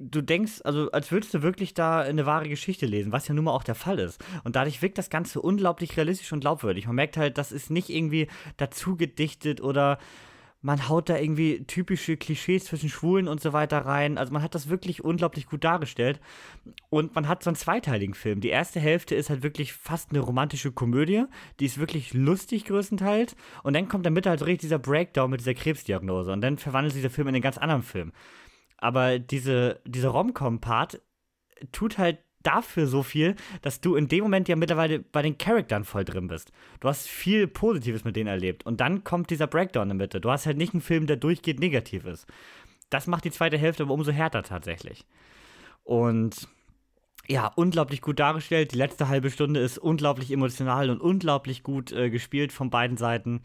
Du denkst, also als würdest du wirklich da eine wahre Geschichte lesen, was ja nun mal auch der Fall ist. Und dadurch wirkt das Ganze unglaublich realistisch und glaubwürdig. Man merkt halt, das ist nicht irgendwie dazu gedichtet oder man haut da irgendwie typische Klischees zwischen Schwulen und so weiter rein. Also man hat das wirklich unglaublich gut dargestellt. Und man hat so einen zweiteiligen Film. Die erste Hälfte ist halt wirklich fast eine romantische Komödie. Die ist wirklich lustig größtenteils. Und dann kommt damit halt so richtig dieser Breakdown mit dieser Krebsdiagnose. Und dann verwandelt sich der Film in einen ganz anderen Film. Aber diese, diese Rom-Com-Part tut halt dafür so viel, dass du in dem Moment ja mittlerweile bei den Charaktern voll drin bist. Du hast viel Positives mit denen erlebt. Und dann kommt dieser Breakdown in der Mitte. Du hast halt nicht einen Film, der durchgeht negativ ist. Das macht die zweite Hälfte aber umso härter tatsächlich. Und ja, unglaublich gut dargestellt. Die letzte halbe Stunde ist unglaublich emotional und unglaublich gut äh, gespielt von beiden Seiten.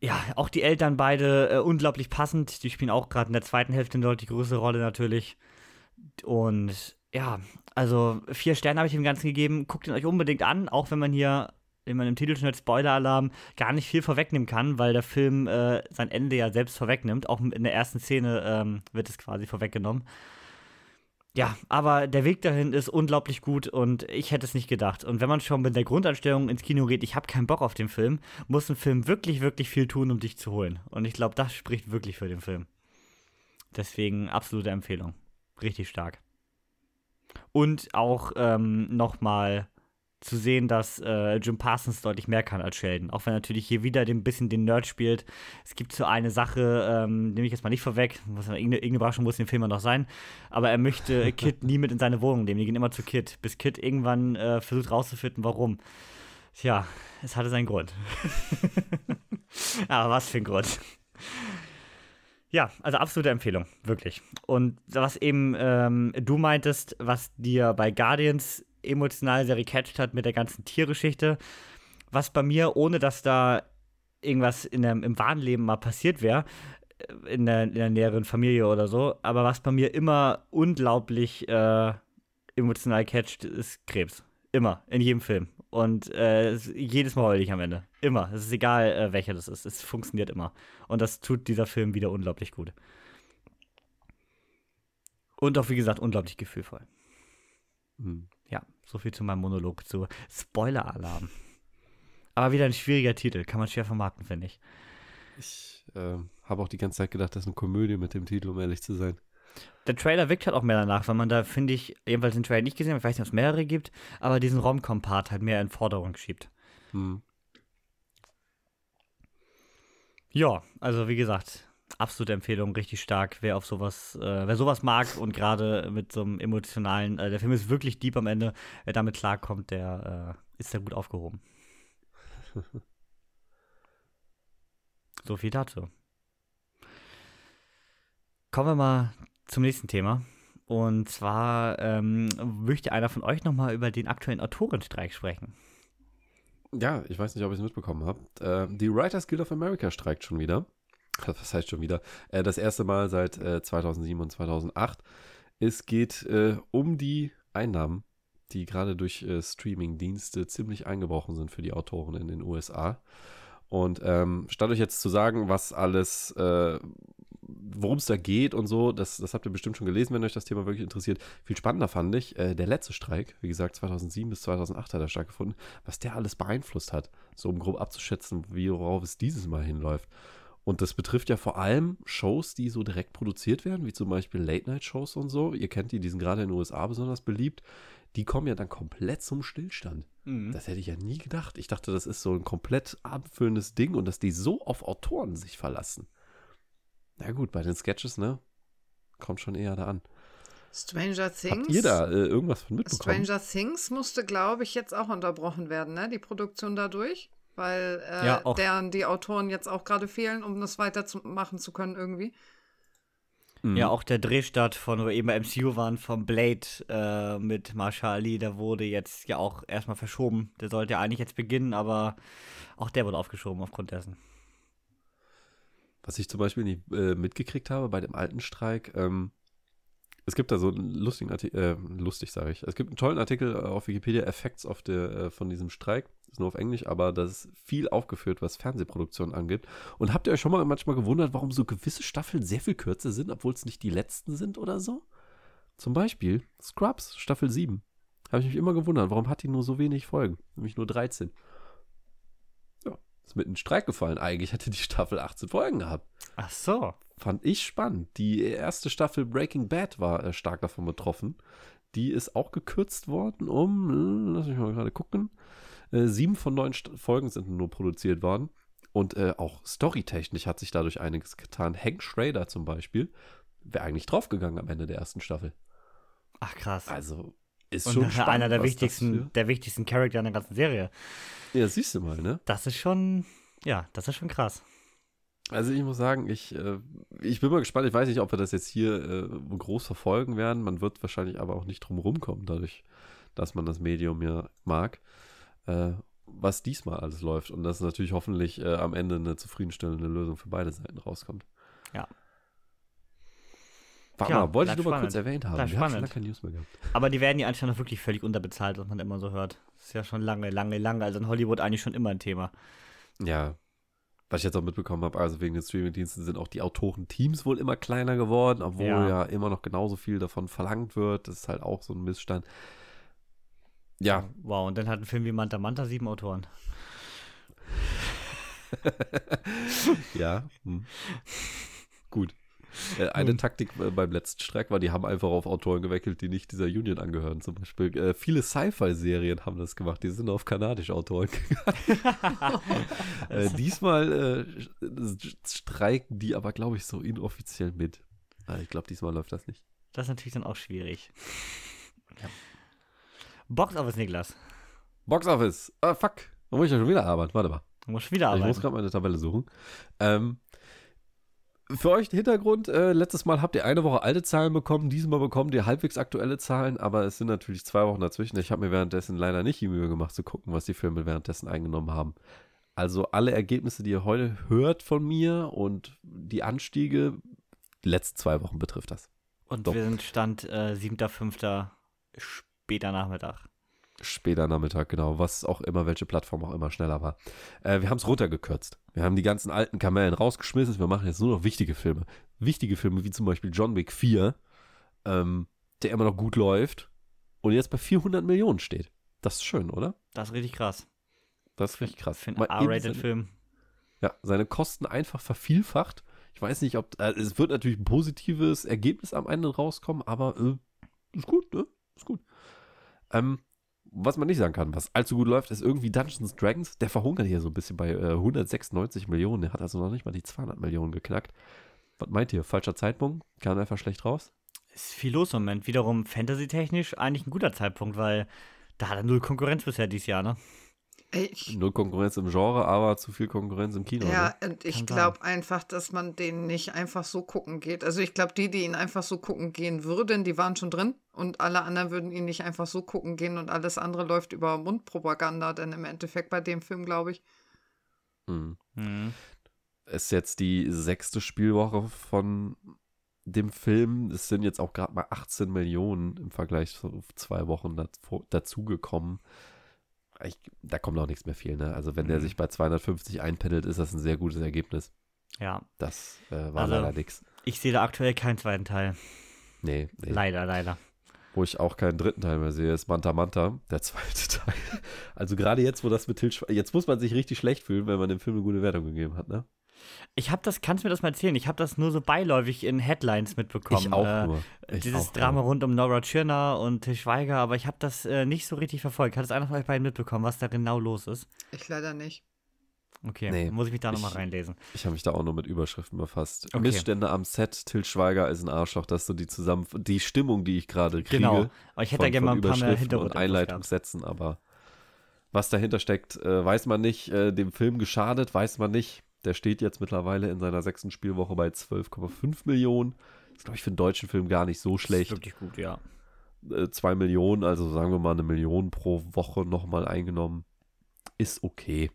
Ja, auch die Eltern beide äh, unglaublich passend. Die spielen auch gerade in der zweiten Hälfte eine deutlich größere Rolle natürlich. Und ja, also vier Sterne habe ich dem Ganzen gegeben. Guckt ihn euch unbedingt an, auch wenn man hier, wenn man im Titel schon als Spoiler-Alarm gar nicht viel vorwegnehmen kann, weil der Film äh, sein Ende ja selbst vorwegnimmt. Auch in der ersten Szene ähm, wird es quasi vorweggenommen. Ja, aber der Weg dahin ist unglaublich gut und ich hätte es nicht gedacht. Und wenn man schon mit der Grundanstellung ins Kino geht, ich habe keinen Bock auf den Film, muss ein Film wirklich, wirklich viel tun, um dich zu holen. Und ich glaube, das spricht wirklich für den Film. Deswegen absolute Empfehlung. Richtig stark. Und auch ähm, nochmal zu sehen, dass äh, Jim Parsons deutlich mehr kann als Sheldon. Auch wenn er natürlich hier wieder ein bisschen den Nerd spielt. Es gibt so eine Sache, ähm, nehme ich jetzt mal nicht vorweg, was, irgendeine, irgendeine Überraschung muss in dem Film noch sein, aber er möchte Kid nie mit in seine Wohnung nehmen. Die gehen immer zu Kid, bis Kid irgendwann äh, versucht rauszufinden, warum. Tja, es hatte seinen Grund. aber was für ein Grund. Ja, also absolute Empfehlung, wirklich. Und was eben ähm, du meintest, was dir bei Guardians emotional sehr gecatcht hat mit der ganzen Tiergeschichte. Was bei mir, ohne dass da irgendwas in der, im wahren Leben mal passiert wäre, äh, in der, in der näheren Familie oder so, aber was bei mir immer unglaublich äh, emotional catcht, ist Krebs. Immer, in jedem Film. Und äh, jedes Mal heul ich am Ende. Immer. Es ist egal, äh, welcher das ist. Es funktioniert immer. Und das tut dieser Film wieder unglaublich gut. Und auch, wie gesagt, unglaublich gefühlvoll. Mhm. Ja, so viel zu meinem Monolog zu Spoiler-Alarm. Aber wieder ein schwieriger Titel, kann man schwer vermarkten, finde ich. Ich äh, habe auch die ganze Zeit gedacht, das ist eine Komödie mit dem Titel, um ehrlich zu sein. Der Trailer wirkt halt auch mehr danach, weil man da, finde ich, jedenfalls den Trailer nicht gesehen hat, ich weiß nicht, ob es mehrere gibt, aber diesen Rom-Com-Part halt mehr in Forderung schiebt. Hm. Ja, also wie gesagt, absolute Empfehlung, richtig stark. Wer auf sowas, äh, wer sowas mag und gerade mit so einem emotionalen, äh, der Film ist wirklich deep am Ende, wer damit klarkommt, der äh, ist da gut aufgehoben. so viel dazu. Kommen wir mal zum nächsten Thema. Und zwar ähm, möchte einer von euch nochmal über den aktuellen Autorenstreik sprechen. Ja, ich weiß nicht, ob ihr es mitbekommen habt. Äh, die Writers Guild of America streikt schon wieder was heißt schon wieder, äh, das erste Mal seit äh, 2007 und 2008. Es geht äh, um die Einnahmen, die gerade durch äh, Streaming-Dienste ziemlich eingebrochen sind für die Autoren in den USA. Und ähm, statt euch jetzt zu sagen, was alles, äh, worum es da geht und so, das, das habt ihr bestimmt schon gelesen, wenn euch das Thema wirklich interessiert. Viel spannender fand ich äh, der letzte Streik, wie gesagt, 2007 bis 2008 hat er stattgefunden, was der alles beeinflusst hat, so um grob abzuschätzen, wie, worauf es dieses Mal hinläuft. Und das betrifft ja vor allem Shows, die so direkt produziert werden, wie zum Beispiel Late-Night-Shows und so. Ihr kennt die, die sind gerade in den USA besonders beliebt. Die kommen ja dann komplett zum Stillstand. Mhm. Das hätte ich ja nie gedacht. Ich dachte, das ist so ein komplett abendfüllendes Ding und dass die so auf Autoren sich verlassen. Na gut, bei den Sketches, ne? Kommt schon eher da an. Stranger Things. Habt ihr da äh, irgendwas von mitbekommen? Stranger Things musste, glaube ich, jetzt auch unterbrochen werden, ne? Die Produktion dadurch weil äh, ja, deren die Autoren jetzt auch gerade fehlen, um das weitermachen zu können irgendwie. Mhm. Ja, auch der Drehstart von, wo wir eben bei MCU waren, von Blade äh, mit Marshall Ali, der wurde jetzt ja auch erstmal verschoben. Der sollte ja eigentlich jetzt beginnen, aber auch der wurde aufgeschoben aufgrund dessen. Was ich zum Beispiel nicht äh, mitgekriegt habe bei dem alten Streik, ähm, es gibt da so einen lustigen Artikel, äh, lustig sage ich. Es gibt einen tollen Artikel auf Wikipedia, Effects of the, äh, von diesem Streik. Ist nur auf Englisch, aber da ist viel aufgeführt, was Fernsehproduktion angeht. Und habt ihr euch schon mal manchmal gewundert, warum so gewisse Staffeln sehr viel kürzer sind, obwohl es nicht die letzten sind oder so? Zum Beispiel Scrubs, Staffel 7. Habe ich mich immer gewundert, warum hat die nur so wenig Folgen? Nämlich nur 13. Ist mit einem Streik gefallen. Eigentlich hätte die Staffel 18 Folgen gehabt. Ach so. Fand ich spannend. Die erste Staffel Breaking Bad war äh, stark davon betroffen. Die ist auch gekürzt worden um, äh, lass mich mal gerade gucken, äh, sieben von neun St Folgen sind nur produziert worden. Und äh, auch storytechnisch hat sich dadurch einiges getan. Hank Schrader zum Beispiel wäre eigentlich draufgegangen am Ende der ersten Staffel. Ach krass. Also ist Und schon spannend, einer der wichtigsten, der wichtigsten Charakter in der ganzen Serie. Ja, siehst du mal, ne? Das ist schon, ja, das ist schon krass. Also ich muss sagen, ich, äh, ich bin mal gespannt. Ich weiß nicht, ob wir das jetzt hier äh, groß verfolgen werden. Man wird wahrscheinlich aber auch nicht drum rumkommen, dadurch, dass man das Medium ja mag äh, was diesmal alles läuft und dass natürlich hoffentlich äh, am Ende eine zufriedenstellende Lösung für beide Seiten rauskommt. Ja. Warte ja, mal, wollte ich nur spannend. mal kurz erwähnt haben. Wir haben schon keine News mehr gehabt. Aber die werden ja anscheinend auch wirklich völlig unterbezahlt, was man immer so hört. Das ist ja schon lange, lange, lange. Also in Hollywood eigentlich schon immer ein Thema. Ja. Was ich jetzt auch mitbekommen habe, also wegen den Streaming-Diensten sind auch die Autorenteams wohl immer kleiner geworden, obwohl ja. ja immer noch genauso viel davon verlangt wird. Das ist halt auch so ein Missstand. Ja. Wow, und dann hat ein Film wie Manta Manta sieben Autoren. ja. Hm. Gut. Äh, eine Taktik äh, beim letzten Streik war, die haben einfach auf Autoren geweckelt, die nicht dieser Union angehören. Zum Beispiel äh, viele Sci-Fi-Serien haben das gemacht, die sind auf kanadische Autoren gegangen. äh, diesmal äh, streiken die aber, glaube ich, so inoffiziell mit. Also ich glaube, diesmal läuft das nicht. Das ist natürlich dann auch schwierig. Ja. Box Office, Niklas. Box Office. Ah, fuck. Da muss ich ja schon wieder arbeiten. Warte mal. Du musst wieder arbeiten. Ich muss gerade meine Tabelle suchen. Ähm, für euch Hintergrund, äh, letztes Mal habt ihr eine Woche alte Zahlen bekommen, diesmal bekommt ihr halbwegs aktuelle Zahlen, aber es sind natürlich zwei Wochen dazwischen. Ich habe mir währenddessen leider nicht die Mühe gemacht zu gucken, was die Filme währenddessen eingenommen haben. Also alle Ergebnisse, die ihr heute hört von mir und die Anstiege, die letzten zwei Wochen betrifft das. Und Doch. wir sind Stand äh, 7.5. später Nachmittag. Später Nachmittag, genau, was auch immer, welche Plattform auch immer schneller war. Äh, wir haben es runtergekürzt. Wir haben die ganzen alten Kamellen rausgeschmissen. Wir machen jetzt nur noch wichtige Filme. Wichtige Filme wie zum Beispiel John Wick 4, ähm, der immer noch gut läuft und jetzt bei 400 Millionen steht. Das ist schön, oder? Das ist richtig krass. Das ist richtig krass. Für einen R-Rated-Film. Ja, seine Kosten einfach vervielfacht. Ich weiß nicht, ob. Äh, es wird natürlich ein positives Ergebnis am Ende rauskommen, aber äh, ist gut, ne? Ist gut. Ähm, was man nicht sagen kann, was allzu gut läuft, ist irgendwie Dungeons Dragons. Der verhungert hier so ein bisschen bei äh, 196 Millionen. Der hat also noch nicht mal die 200 Millionen geknackt. Was meint ihr? Falscher Zeitpunkt? Kam einfach schlecht raus? Ist viel los im Moment. Wiederum fantasy-technisch eigentlich ein guter Zeitpunkt, weil da hat er null Konkurrenz bisher dieses Jahr, ne? Ich, Null Konkurrenz im Genre, aber zu viel Konkurrenz im Kino. Ja, ne? und ich glaube einfach, dass man den nicht einfach so gucken geht. Also ich glaube, die, die ihn einfach so gucken gehen würden, die waren schon drin und alle anderen würden ihn nicht einfach so gucken gehen und alles andere läuft über Mundpropaganda, denn im Endeffekt bei dem Film, glaube ich. Mhm. Mhm. Ist jetzt die sechste Spielwoche von dem Film. Es sind jetzt auch gerade mal 18 Millionen im Vergleich zu zwei Wochen dazugekommen ich, da kommt auch nichts mehr viel. Ne? Also wenn mhm. der sich bei 250 einpendelt, ist das ein sehr gutes Ergebnis. Ja. Das äh, war also, leider nichts. Ich sehe da aktuell keinen zweiten Teil. Nee, nee. Leider, leider. Wo ich auch keinen dritten Teil mehr sehe, ist Manta Manta, der zweite Teil. Also gerade jetzt, wo das mit Til jetzt muss man sich richtig schlecht fühlen, wenn man dem Film eine gute Wertung gegeben hat, ne? Ich habe das, kannst du mir das mal erzählen? Ich habe das nur so beiläufig in Headlines mitbekommen. Ich auch äh, nur. Ich dieses auch Drama nur. rund um Nora Tschirner und Til Schweiger, aber ich habe das äh, nicht so richtig verfolgt. Hat es einer von euch beiden mitbekommen, was da genau los ist? Ich leider nicht. Okay, nee, muss ich mich da nochmal reinlesen. Ich habe mich da auch nur mit Überschriften befasst. Okay. Missstände am Set, Til Schweiger ist ein Arschloch, das ist so die zusammen die Stimmung, die ich gerade kriege. Genau, aber ich hätte da gerne mal ein paar mehr Hintergrund und Einleitungssätzen, aber was dahinter steckt, äh, weiß man nicht. Äh, dem Film geschadet, weiß man nicht. Der steht jetzt mittlerweile in seiner sechsten Spielwoche bei 12,5 Millionen. Das ist, glaube ich, für einen deutschen Film gar nicht so schlecht. Das ist wirklich gut, ja. Äh, zwei Millionen, also sagen wir mal eine Million pro Woche nochmal eingenommen, ist okay.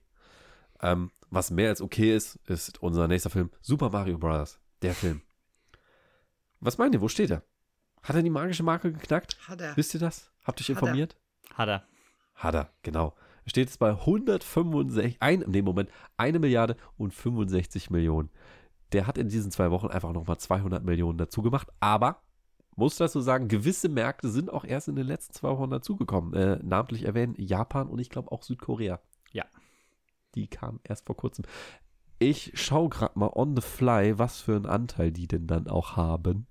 Ähm, was mehr als okay ist, ist unser nächster Film, Super Mario Bros. Der Film. Was meint ihr, wo steht er? Hat er die magische Marke geknackt? Hat er. Wisst ihr das? Habt ihr euch informiert? Hat er. Hat er, genau steht es bei 165, ein, in dem Moment, eine Milliarde und 65 Millionen. Der hat in diesen zwei Wochen einfach nochmal 200 Millionen dazu gemacht, aber muss dazu sagen, gewisse Märkte sind auch erst in den letzten zwei Wochen dazugekommen. Äh, namentlich erwähnen Japan und ich glaube auch Südkorea. Ja. Die kamen erst vor kurzem. Ich schaue gerade mal on the fly, was für einen Anteil die denn dann auch haben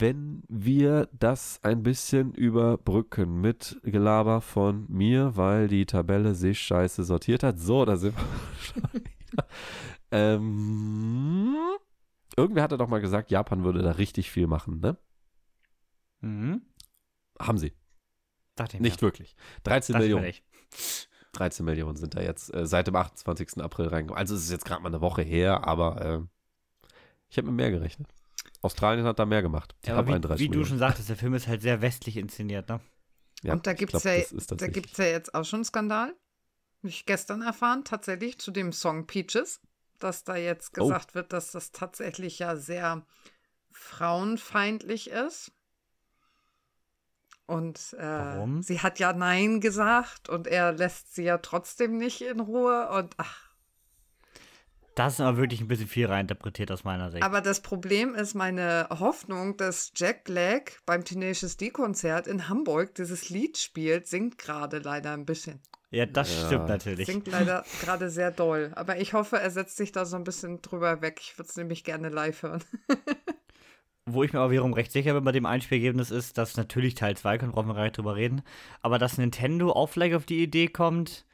wenn wir das ein bisschen überbrücken mit Gelaber von mir, weil die Tabelle sich scheiße sortiert hat. So, da sind wir schon wieder. Ähm, irgendwer hatte doch mal gesagt, Japan würde da richtig viel machen, ne? Mhm. Haben sie. Dachte Nicht mir. wirklich. 13 Dachte Millionen. 13 Millionen sind da jetzt äh, seit dem 28. April reingekommen. Also es ist jetzt gerade mal eine Woche her, aber äh, ich habe mit mehr gerechnet. Australien hat da mehr gemacht. Ja, aber wie, wie du schon sagtest, der Film ist halt sehr westlich inszeniert, ne? Ja, und da gibt es ja, da gibt's ja jetzt auch schon einen Skandal. Habe ich gestern erfahren, tatsächlich zu dem Song Peaches, dass da jetzt oh. gesagt oh. wird, dass das tatsächlich ja sehr frauenfeindlich ist. Und äh, Warum? sie hat ja Nein gesagt und er lässt sie ja trotzdem nicht in Ruhe und ach, das ist aber wirklich ein bisschen viel reinterpretiert aus meiner Sicht. Aber das Problem ist meine Hoffnung, dass Jack Black beim Tenacious D-Konzert in Hamburg dieses Lied spielt, singt gerade leider ein bisschen. Ja, das Ja. stimmt natürlich. Singt leider gerade sehr doll. Aber ich hoffe, er setzt sich da so ein bisschen drüber weg. Ich würde es nämlich gerne live hören. Wo ich mir aber wiederum recht sicher bin bei dem Einspielergebnis ist, dass natürlich Teil 2 kommt, brauchen wir gar nicht drüber reden. Aber dass Nintendo auch vielleicht auf die Idee kommt,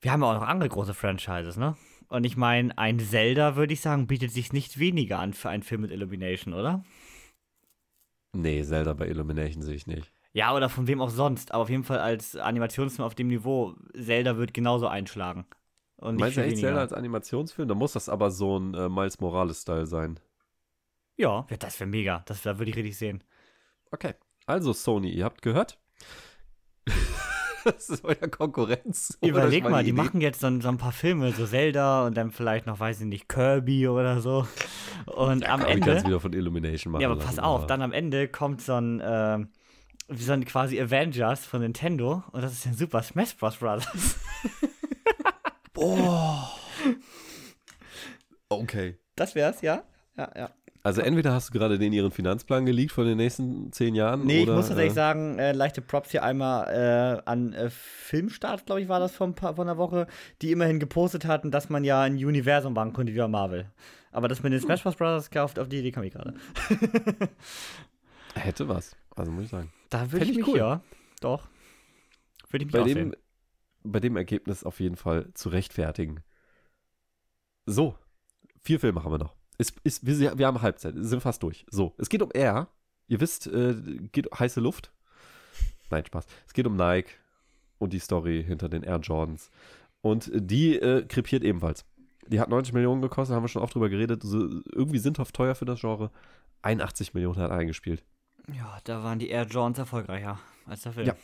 wir haben ja auch noch andere große Franchises, ne? Und ich meine, ein Zelda, würde ich sagen, bietet sich nicht weniger an für einen Film mit Illumination, oder? Nee, Zelda bei Illumination sehe ich nicht. Ja, oder von wem auch sonst. Aber auf jeden Fall als Animationsfilm auf dem Niveau, Zelda wird genauso einschlagen. Und nicht Meinst du echt weniger. Zelda als Animationsfilm? Da muss das aber so ein äh, Miles Morales-Style sein. Ja, das wäre mega. Das, da würde ich richtig sehen. Okay. Also, Sony, ihr habt gehört? das ist euer Konkurrenz. Überleg mal, die Idee? machen jetzt so, so ein paar Filme, so Zelda und dann vielleicht noch, weiß ich nicht, Kirby oder so. Und am Aber ich kann Ende. es wieder von Illumination machen. Ja, aber pass auf, aber- dann am Ende kommt so ein, ähm, wie so ein quasi Avengers von Nintendo und das ist ein Super Smash Bros. Brothers. Boah. Okay. Das wär's, ja? Ja, ja. Also entweder hast du gerade den ihren Finanzplan geleakt von den nächsten zehn Jahren. Nee, oder, ich muss tatsächlich äh, sagen, äh, leichte Props hier einmal äh, an äh, Filmstart, glaube ich, war das paar, vor einer Woche, die immerhin gepostet hatten, dass man ja ein Universum machen könnte wie bei Marvel. Aber das mit den Smash Bros. Brothers, auf, auf die Idee kam ich gerade. Hätte was. Also muss ich sagen. Da würde ich ich mich, cool. ja, doch. Würde ich mich Bei auch dem, sehen. bei dem Ergebnis auf jeden Fall zu rechtfertigen. So, vier Filme haben wir noch. Ist, ist, wir, wir haben Halbzeit, sind fast durch. So, es geht um Air. Ihr wisst, äh, geht heiße Luft. Nein, Spaß. Es geht um Nike und die Story hinter den Air Jordans. Und die äh, krepiert ebenfalls. Die hat 90 Millionen gekostet, haben wir schon oft drüber geredet. So, irgendwie sinnhaft teuer für das Genre. 81 Millionen hat eingespielt. Ja, da waren die Air Jordans erfolgreicher als der Film. Ja.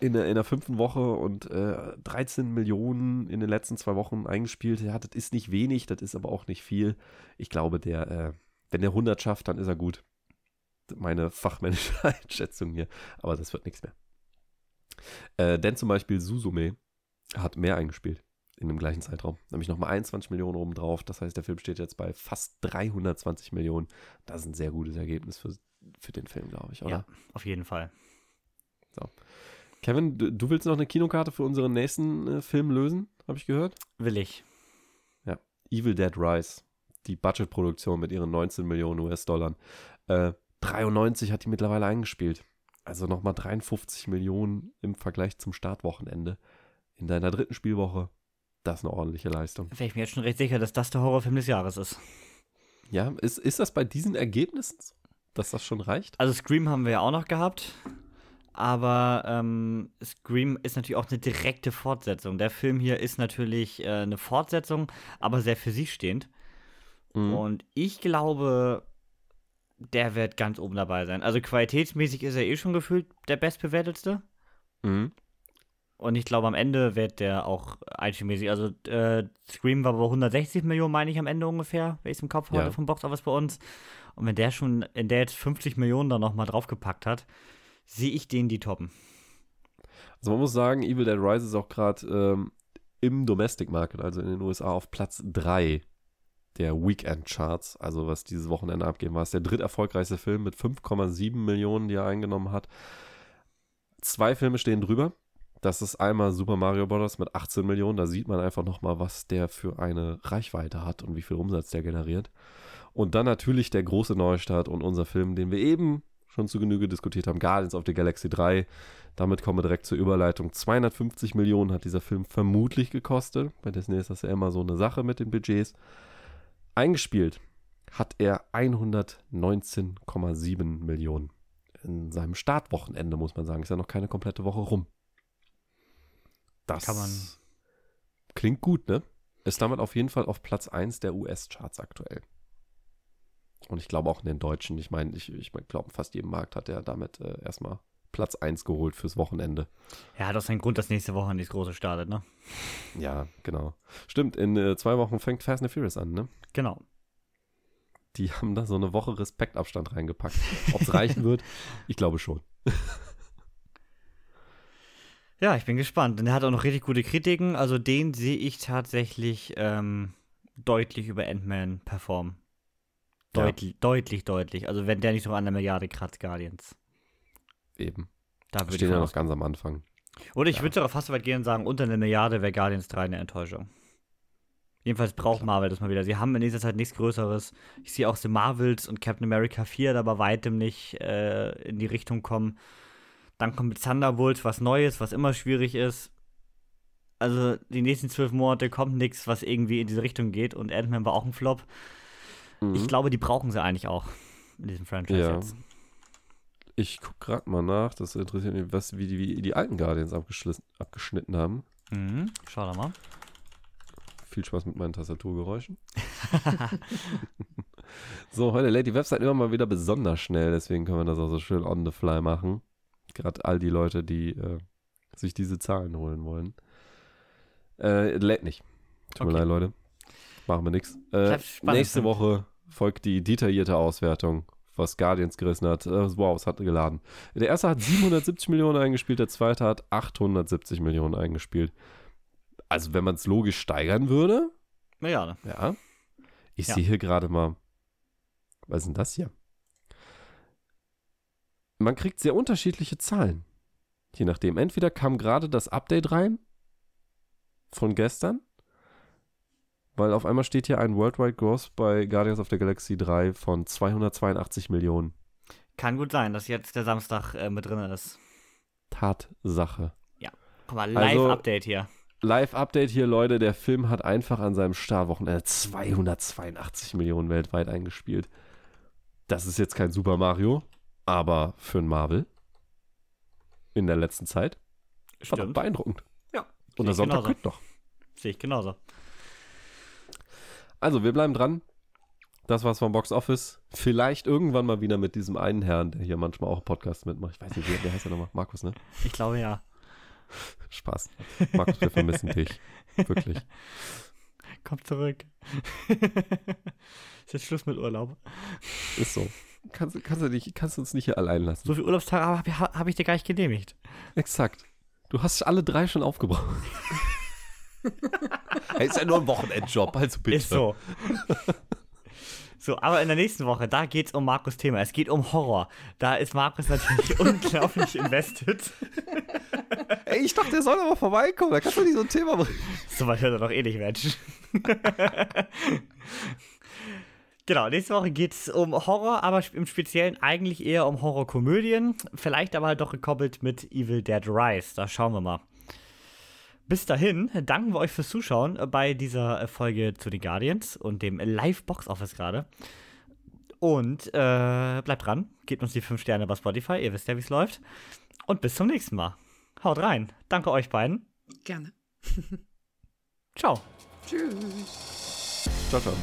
In der, in der fünften Woche und äh, 13 Millionen in den letzten zwei Wochen eingespielt. Ja, das ist nicht wenig, das ist aber auch nicht viel. Ich glaube, der, äh, wenn der 100 schafft, dann ist er gut. Meine fachmännische Einschätzung hier. Aber das wird nichts mehr. Äh, denn zum Beispiel Susume hat mehr eingespielt in dem gleichen Zeitraum. Nämlich nochmal 21 Millionen obendrauf. Das heißt, der Film steht jetzt bei fast 320 Millionen. Das ist ein sehr gutes Ergebnis für, für den Film, glaube ich, oder? Ja, auf jeden Fall. Kevin, du, du willst noch eine Kinokarte für unseren nächsten äh, Film lösen, habe ich gehört? Will ich. Evil Dead Rise, die Budgetproduktion mit ihren 19 Millionen US-Dollar. Äh, 93 hat die mittlerweile eingespielt. Also nochmal 53 Millionen im Vergleich zum Startwochenende. In deiner dritten Spielwoche. Das ist eine ordentliche Leistung. Wäre ich mir jetzt schon recht sicher, dass das der Horrorfilm des Jahres ist. Ja, ist, ist das bei diesen Ergebnissen so, dass das schon reicht? Also Scream haben wir ja auch noch gehabt. Aber ähm, Scream ist natürlich auch eine direkte Fortsetzung. Der Film hier ist natürlich äh, eine Fortsetzung, aber sehr für sich stehend. Mhm. Und ich glaube, der wird ganz oben dabei sein. Also qualitätsmäßig ist er eh schon gefühlt der bestbewertetste. Mhm. Und ich glaube, am Ende wird der auch einspielmäßig. Also, äh, Scream war bei 160 Millionen, meine ich, am Ende ungefähr, wenn ich es im Kopf Ja. heute vom Box Office bei uns. Und wenn der schon, in der jetzt 50 Millionen da nochmal draufgepackt hat, sehe ich den die toppen. Also man muss sagen, Evil Dead Rise ist auch gerade ähm, im Domestic Market, also in den USA, auf Platz 3 der Weekend Charts, also was dieses Wochenende abgeben war. Ist der dritterfolgreichste Film mit 5,7 Millionen, die er eingenommen hat. Zwei Filme stehen drüber. Das ist einmal Super Mario Bros. mit 18 Millionen. Da sieht man einfach nochmal, was der für eine Reichweite hat und wie viel Umsatz der generiert. Und dann natürlich der große Neustart und unser Film, den wir eben schon zu Genüge diskutiert haben, Guardians of the Galaxy 3. Damit kommen wir direkt zur Überleitung. 250 Millionen hat dieser Film vermutlich gekostet. Bei Disney ist das ja immer so eine Sache mit den Budgets. Eingespielt hat er 119,7 Millionen. In seinem Startwochenende, muss man sagen. Ist ja noch keine komplette Woche rum. Das Kann man- klingt gut, ne? Ist damit auf jeden Fall auf Platz 1 der US-Charts aktuell. Und ich glaube auch in den Deutschen. Ich meine, ich, ich glaube, fast jedem Markt hat er damit äh, erstmal Platz 1 geholt fürs Wochenende. Ja, das ist ein Grund, dass nächste Woche das große startet, ne? Ja, genau. Stimmt, in äh, zwei Wochen fängt Fast and the Furious an, ne? Genau. Die haben da so eine Woche Respektabstand reingepackt. Ob es reichen wird, ich glaube schon. Ja, ich bin gespannt. Und er hat auch noch richtig gute Kritiken. Also den sehe ich tatsächlich ähm, deutlich über Ant-Man performen. Ja. Deutlich, deutlich, deutlich. Also wenn der nicht noch an der Milliarde kratzt, Guardians. Eben. Da würde Stehen ja noch ganz am Anfang. Oder ich würde sogar fast so weit gehen und sagen, unter einer Milliarde wäre Guardians 3 eine Enttäuschung. Jedenfalls braucht Marvel das mal wieder. Sie haben in nächster Zeit nichts Größeres. Ich sehe auch The Marvels und Captain America 4 da bei weitem nicht äh, in die Richtung kommen. Dann kommt mit Thunderbolts was Neues, was immer schwierig ist. Also die nächsten zwölf Monate kommt nichts, was irgendwie in diese Richtung geht. Und Ant-Man war auch ein Flop. Mhm. Ich glaube, die brauchen sie eigentlich auch in diesem Franchise Ja. jetzt. Ich guck gerade mal nach, das interessiert mich, was, wie, die, wie die alten Guardians abgeschnitten haben. Mhm. Schau da mal. Viel Spaß mit meinen Tastaturgeräuschen. so, heute lädt die Website immer mal wieder besonders schnell, deswegen können wir das auch so schön on the fly machen. Gerade all die Leute, die äh, sich diese Zahlen holen wollen. Äh, lädt nicht. Tut mir Okay. leid, Leute. Machen wir nichts. Äh, nächste ne? Woche folgt die detaillierte Auswertung, was Guardians gerissen hat. Äh, wow, es hat geladen. Der erste hat 770 Millionen eingespielt, der zweite hat 870 Millionen eingespielt. Also, wenn man es logisch steigern würde, Ja, ne? ja. Ich Ja. sehe hier gerade mal. Was ist denn das hier? Man kriegt sehr unterschiedliche Zahlen. Je nachdem. Entweder kam gerade das Update rein von gestern, weil auf einmal steht hier ein Worldwide Gross bei Guardians of the Galaxy 3 von 282 Millionen. Kann gut sein, dass jetzt der Samstag äh, mit drin ist. Tatsache. Guck mal, Also- Live-Update hier. Live-Update hier, Leute. Der Film hat einfach an seinem Startwochenende 282 Millionen weltweit eingespielt. Das ist jetzt kein Super Mario, aber für ein Marvel in der letzten Zeit verdammt Stimmt. beeindruckend. Ja, Und der Sonntag genauso. kriegt noch. Sehe ich genauso. Also, wir bleiben dran. Das war's vom Box Office. Vielleicht irgendwann mal wieder mit diesem einen Herrn, der hier manchmal auch Podcast mitmacht. Ich weiß nicht, wie, wie heißt er nochmal? Markus, ne? Ich glaube ja. Spaß. Markus, wir vermissen dich. Wirklich. Komm zurück. ist jetzt Schluss mit Urlaub. Ist so. Kannst, du- kannst, du dich, kannst du uns nicht hier allein lassen. So viele Urlaubstage habe hab, hab ich dir gar nicht genehmigt. Exakt. Du hast alle drei schon aufgebraucht. Ist ja nur ein Wochenendjob, also bitte. Ist so. So, aber in der nächsten Woche, da geht es um Markus Thema. Es geht um Horror. Da ist Markus natürlich unglaublich invested. Ey, ich dachte, der soll aber vorbeikommen. Da kannst du nicht so ein Thema bringen. So weit hört er doch eh nicht, Mensch. genau, nächste Woche geht es um Horror, aber im Speziellen eigentlich eher um Horrorkomödien. Vielleicht aber halt doch gekoppelt mit Evil Dead Rise. Da schauen wir mal. Bis dahin danken wir euch fürs Zuschauen bei dieser Folge zu den Guardians und dem Live-Box-Office gerade. Und äh, bleibt dran, gebt uns die 5 Sterne bei Spotify, ihr wisst ja, wie es läuft. Und bis zum nächsten Mal. Haut rein. Danke euch beiden. Gerne. Ciao. Tschüss. Ciao, ciao.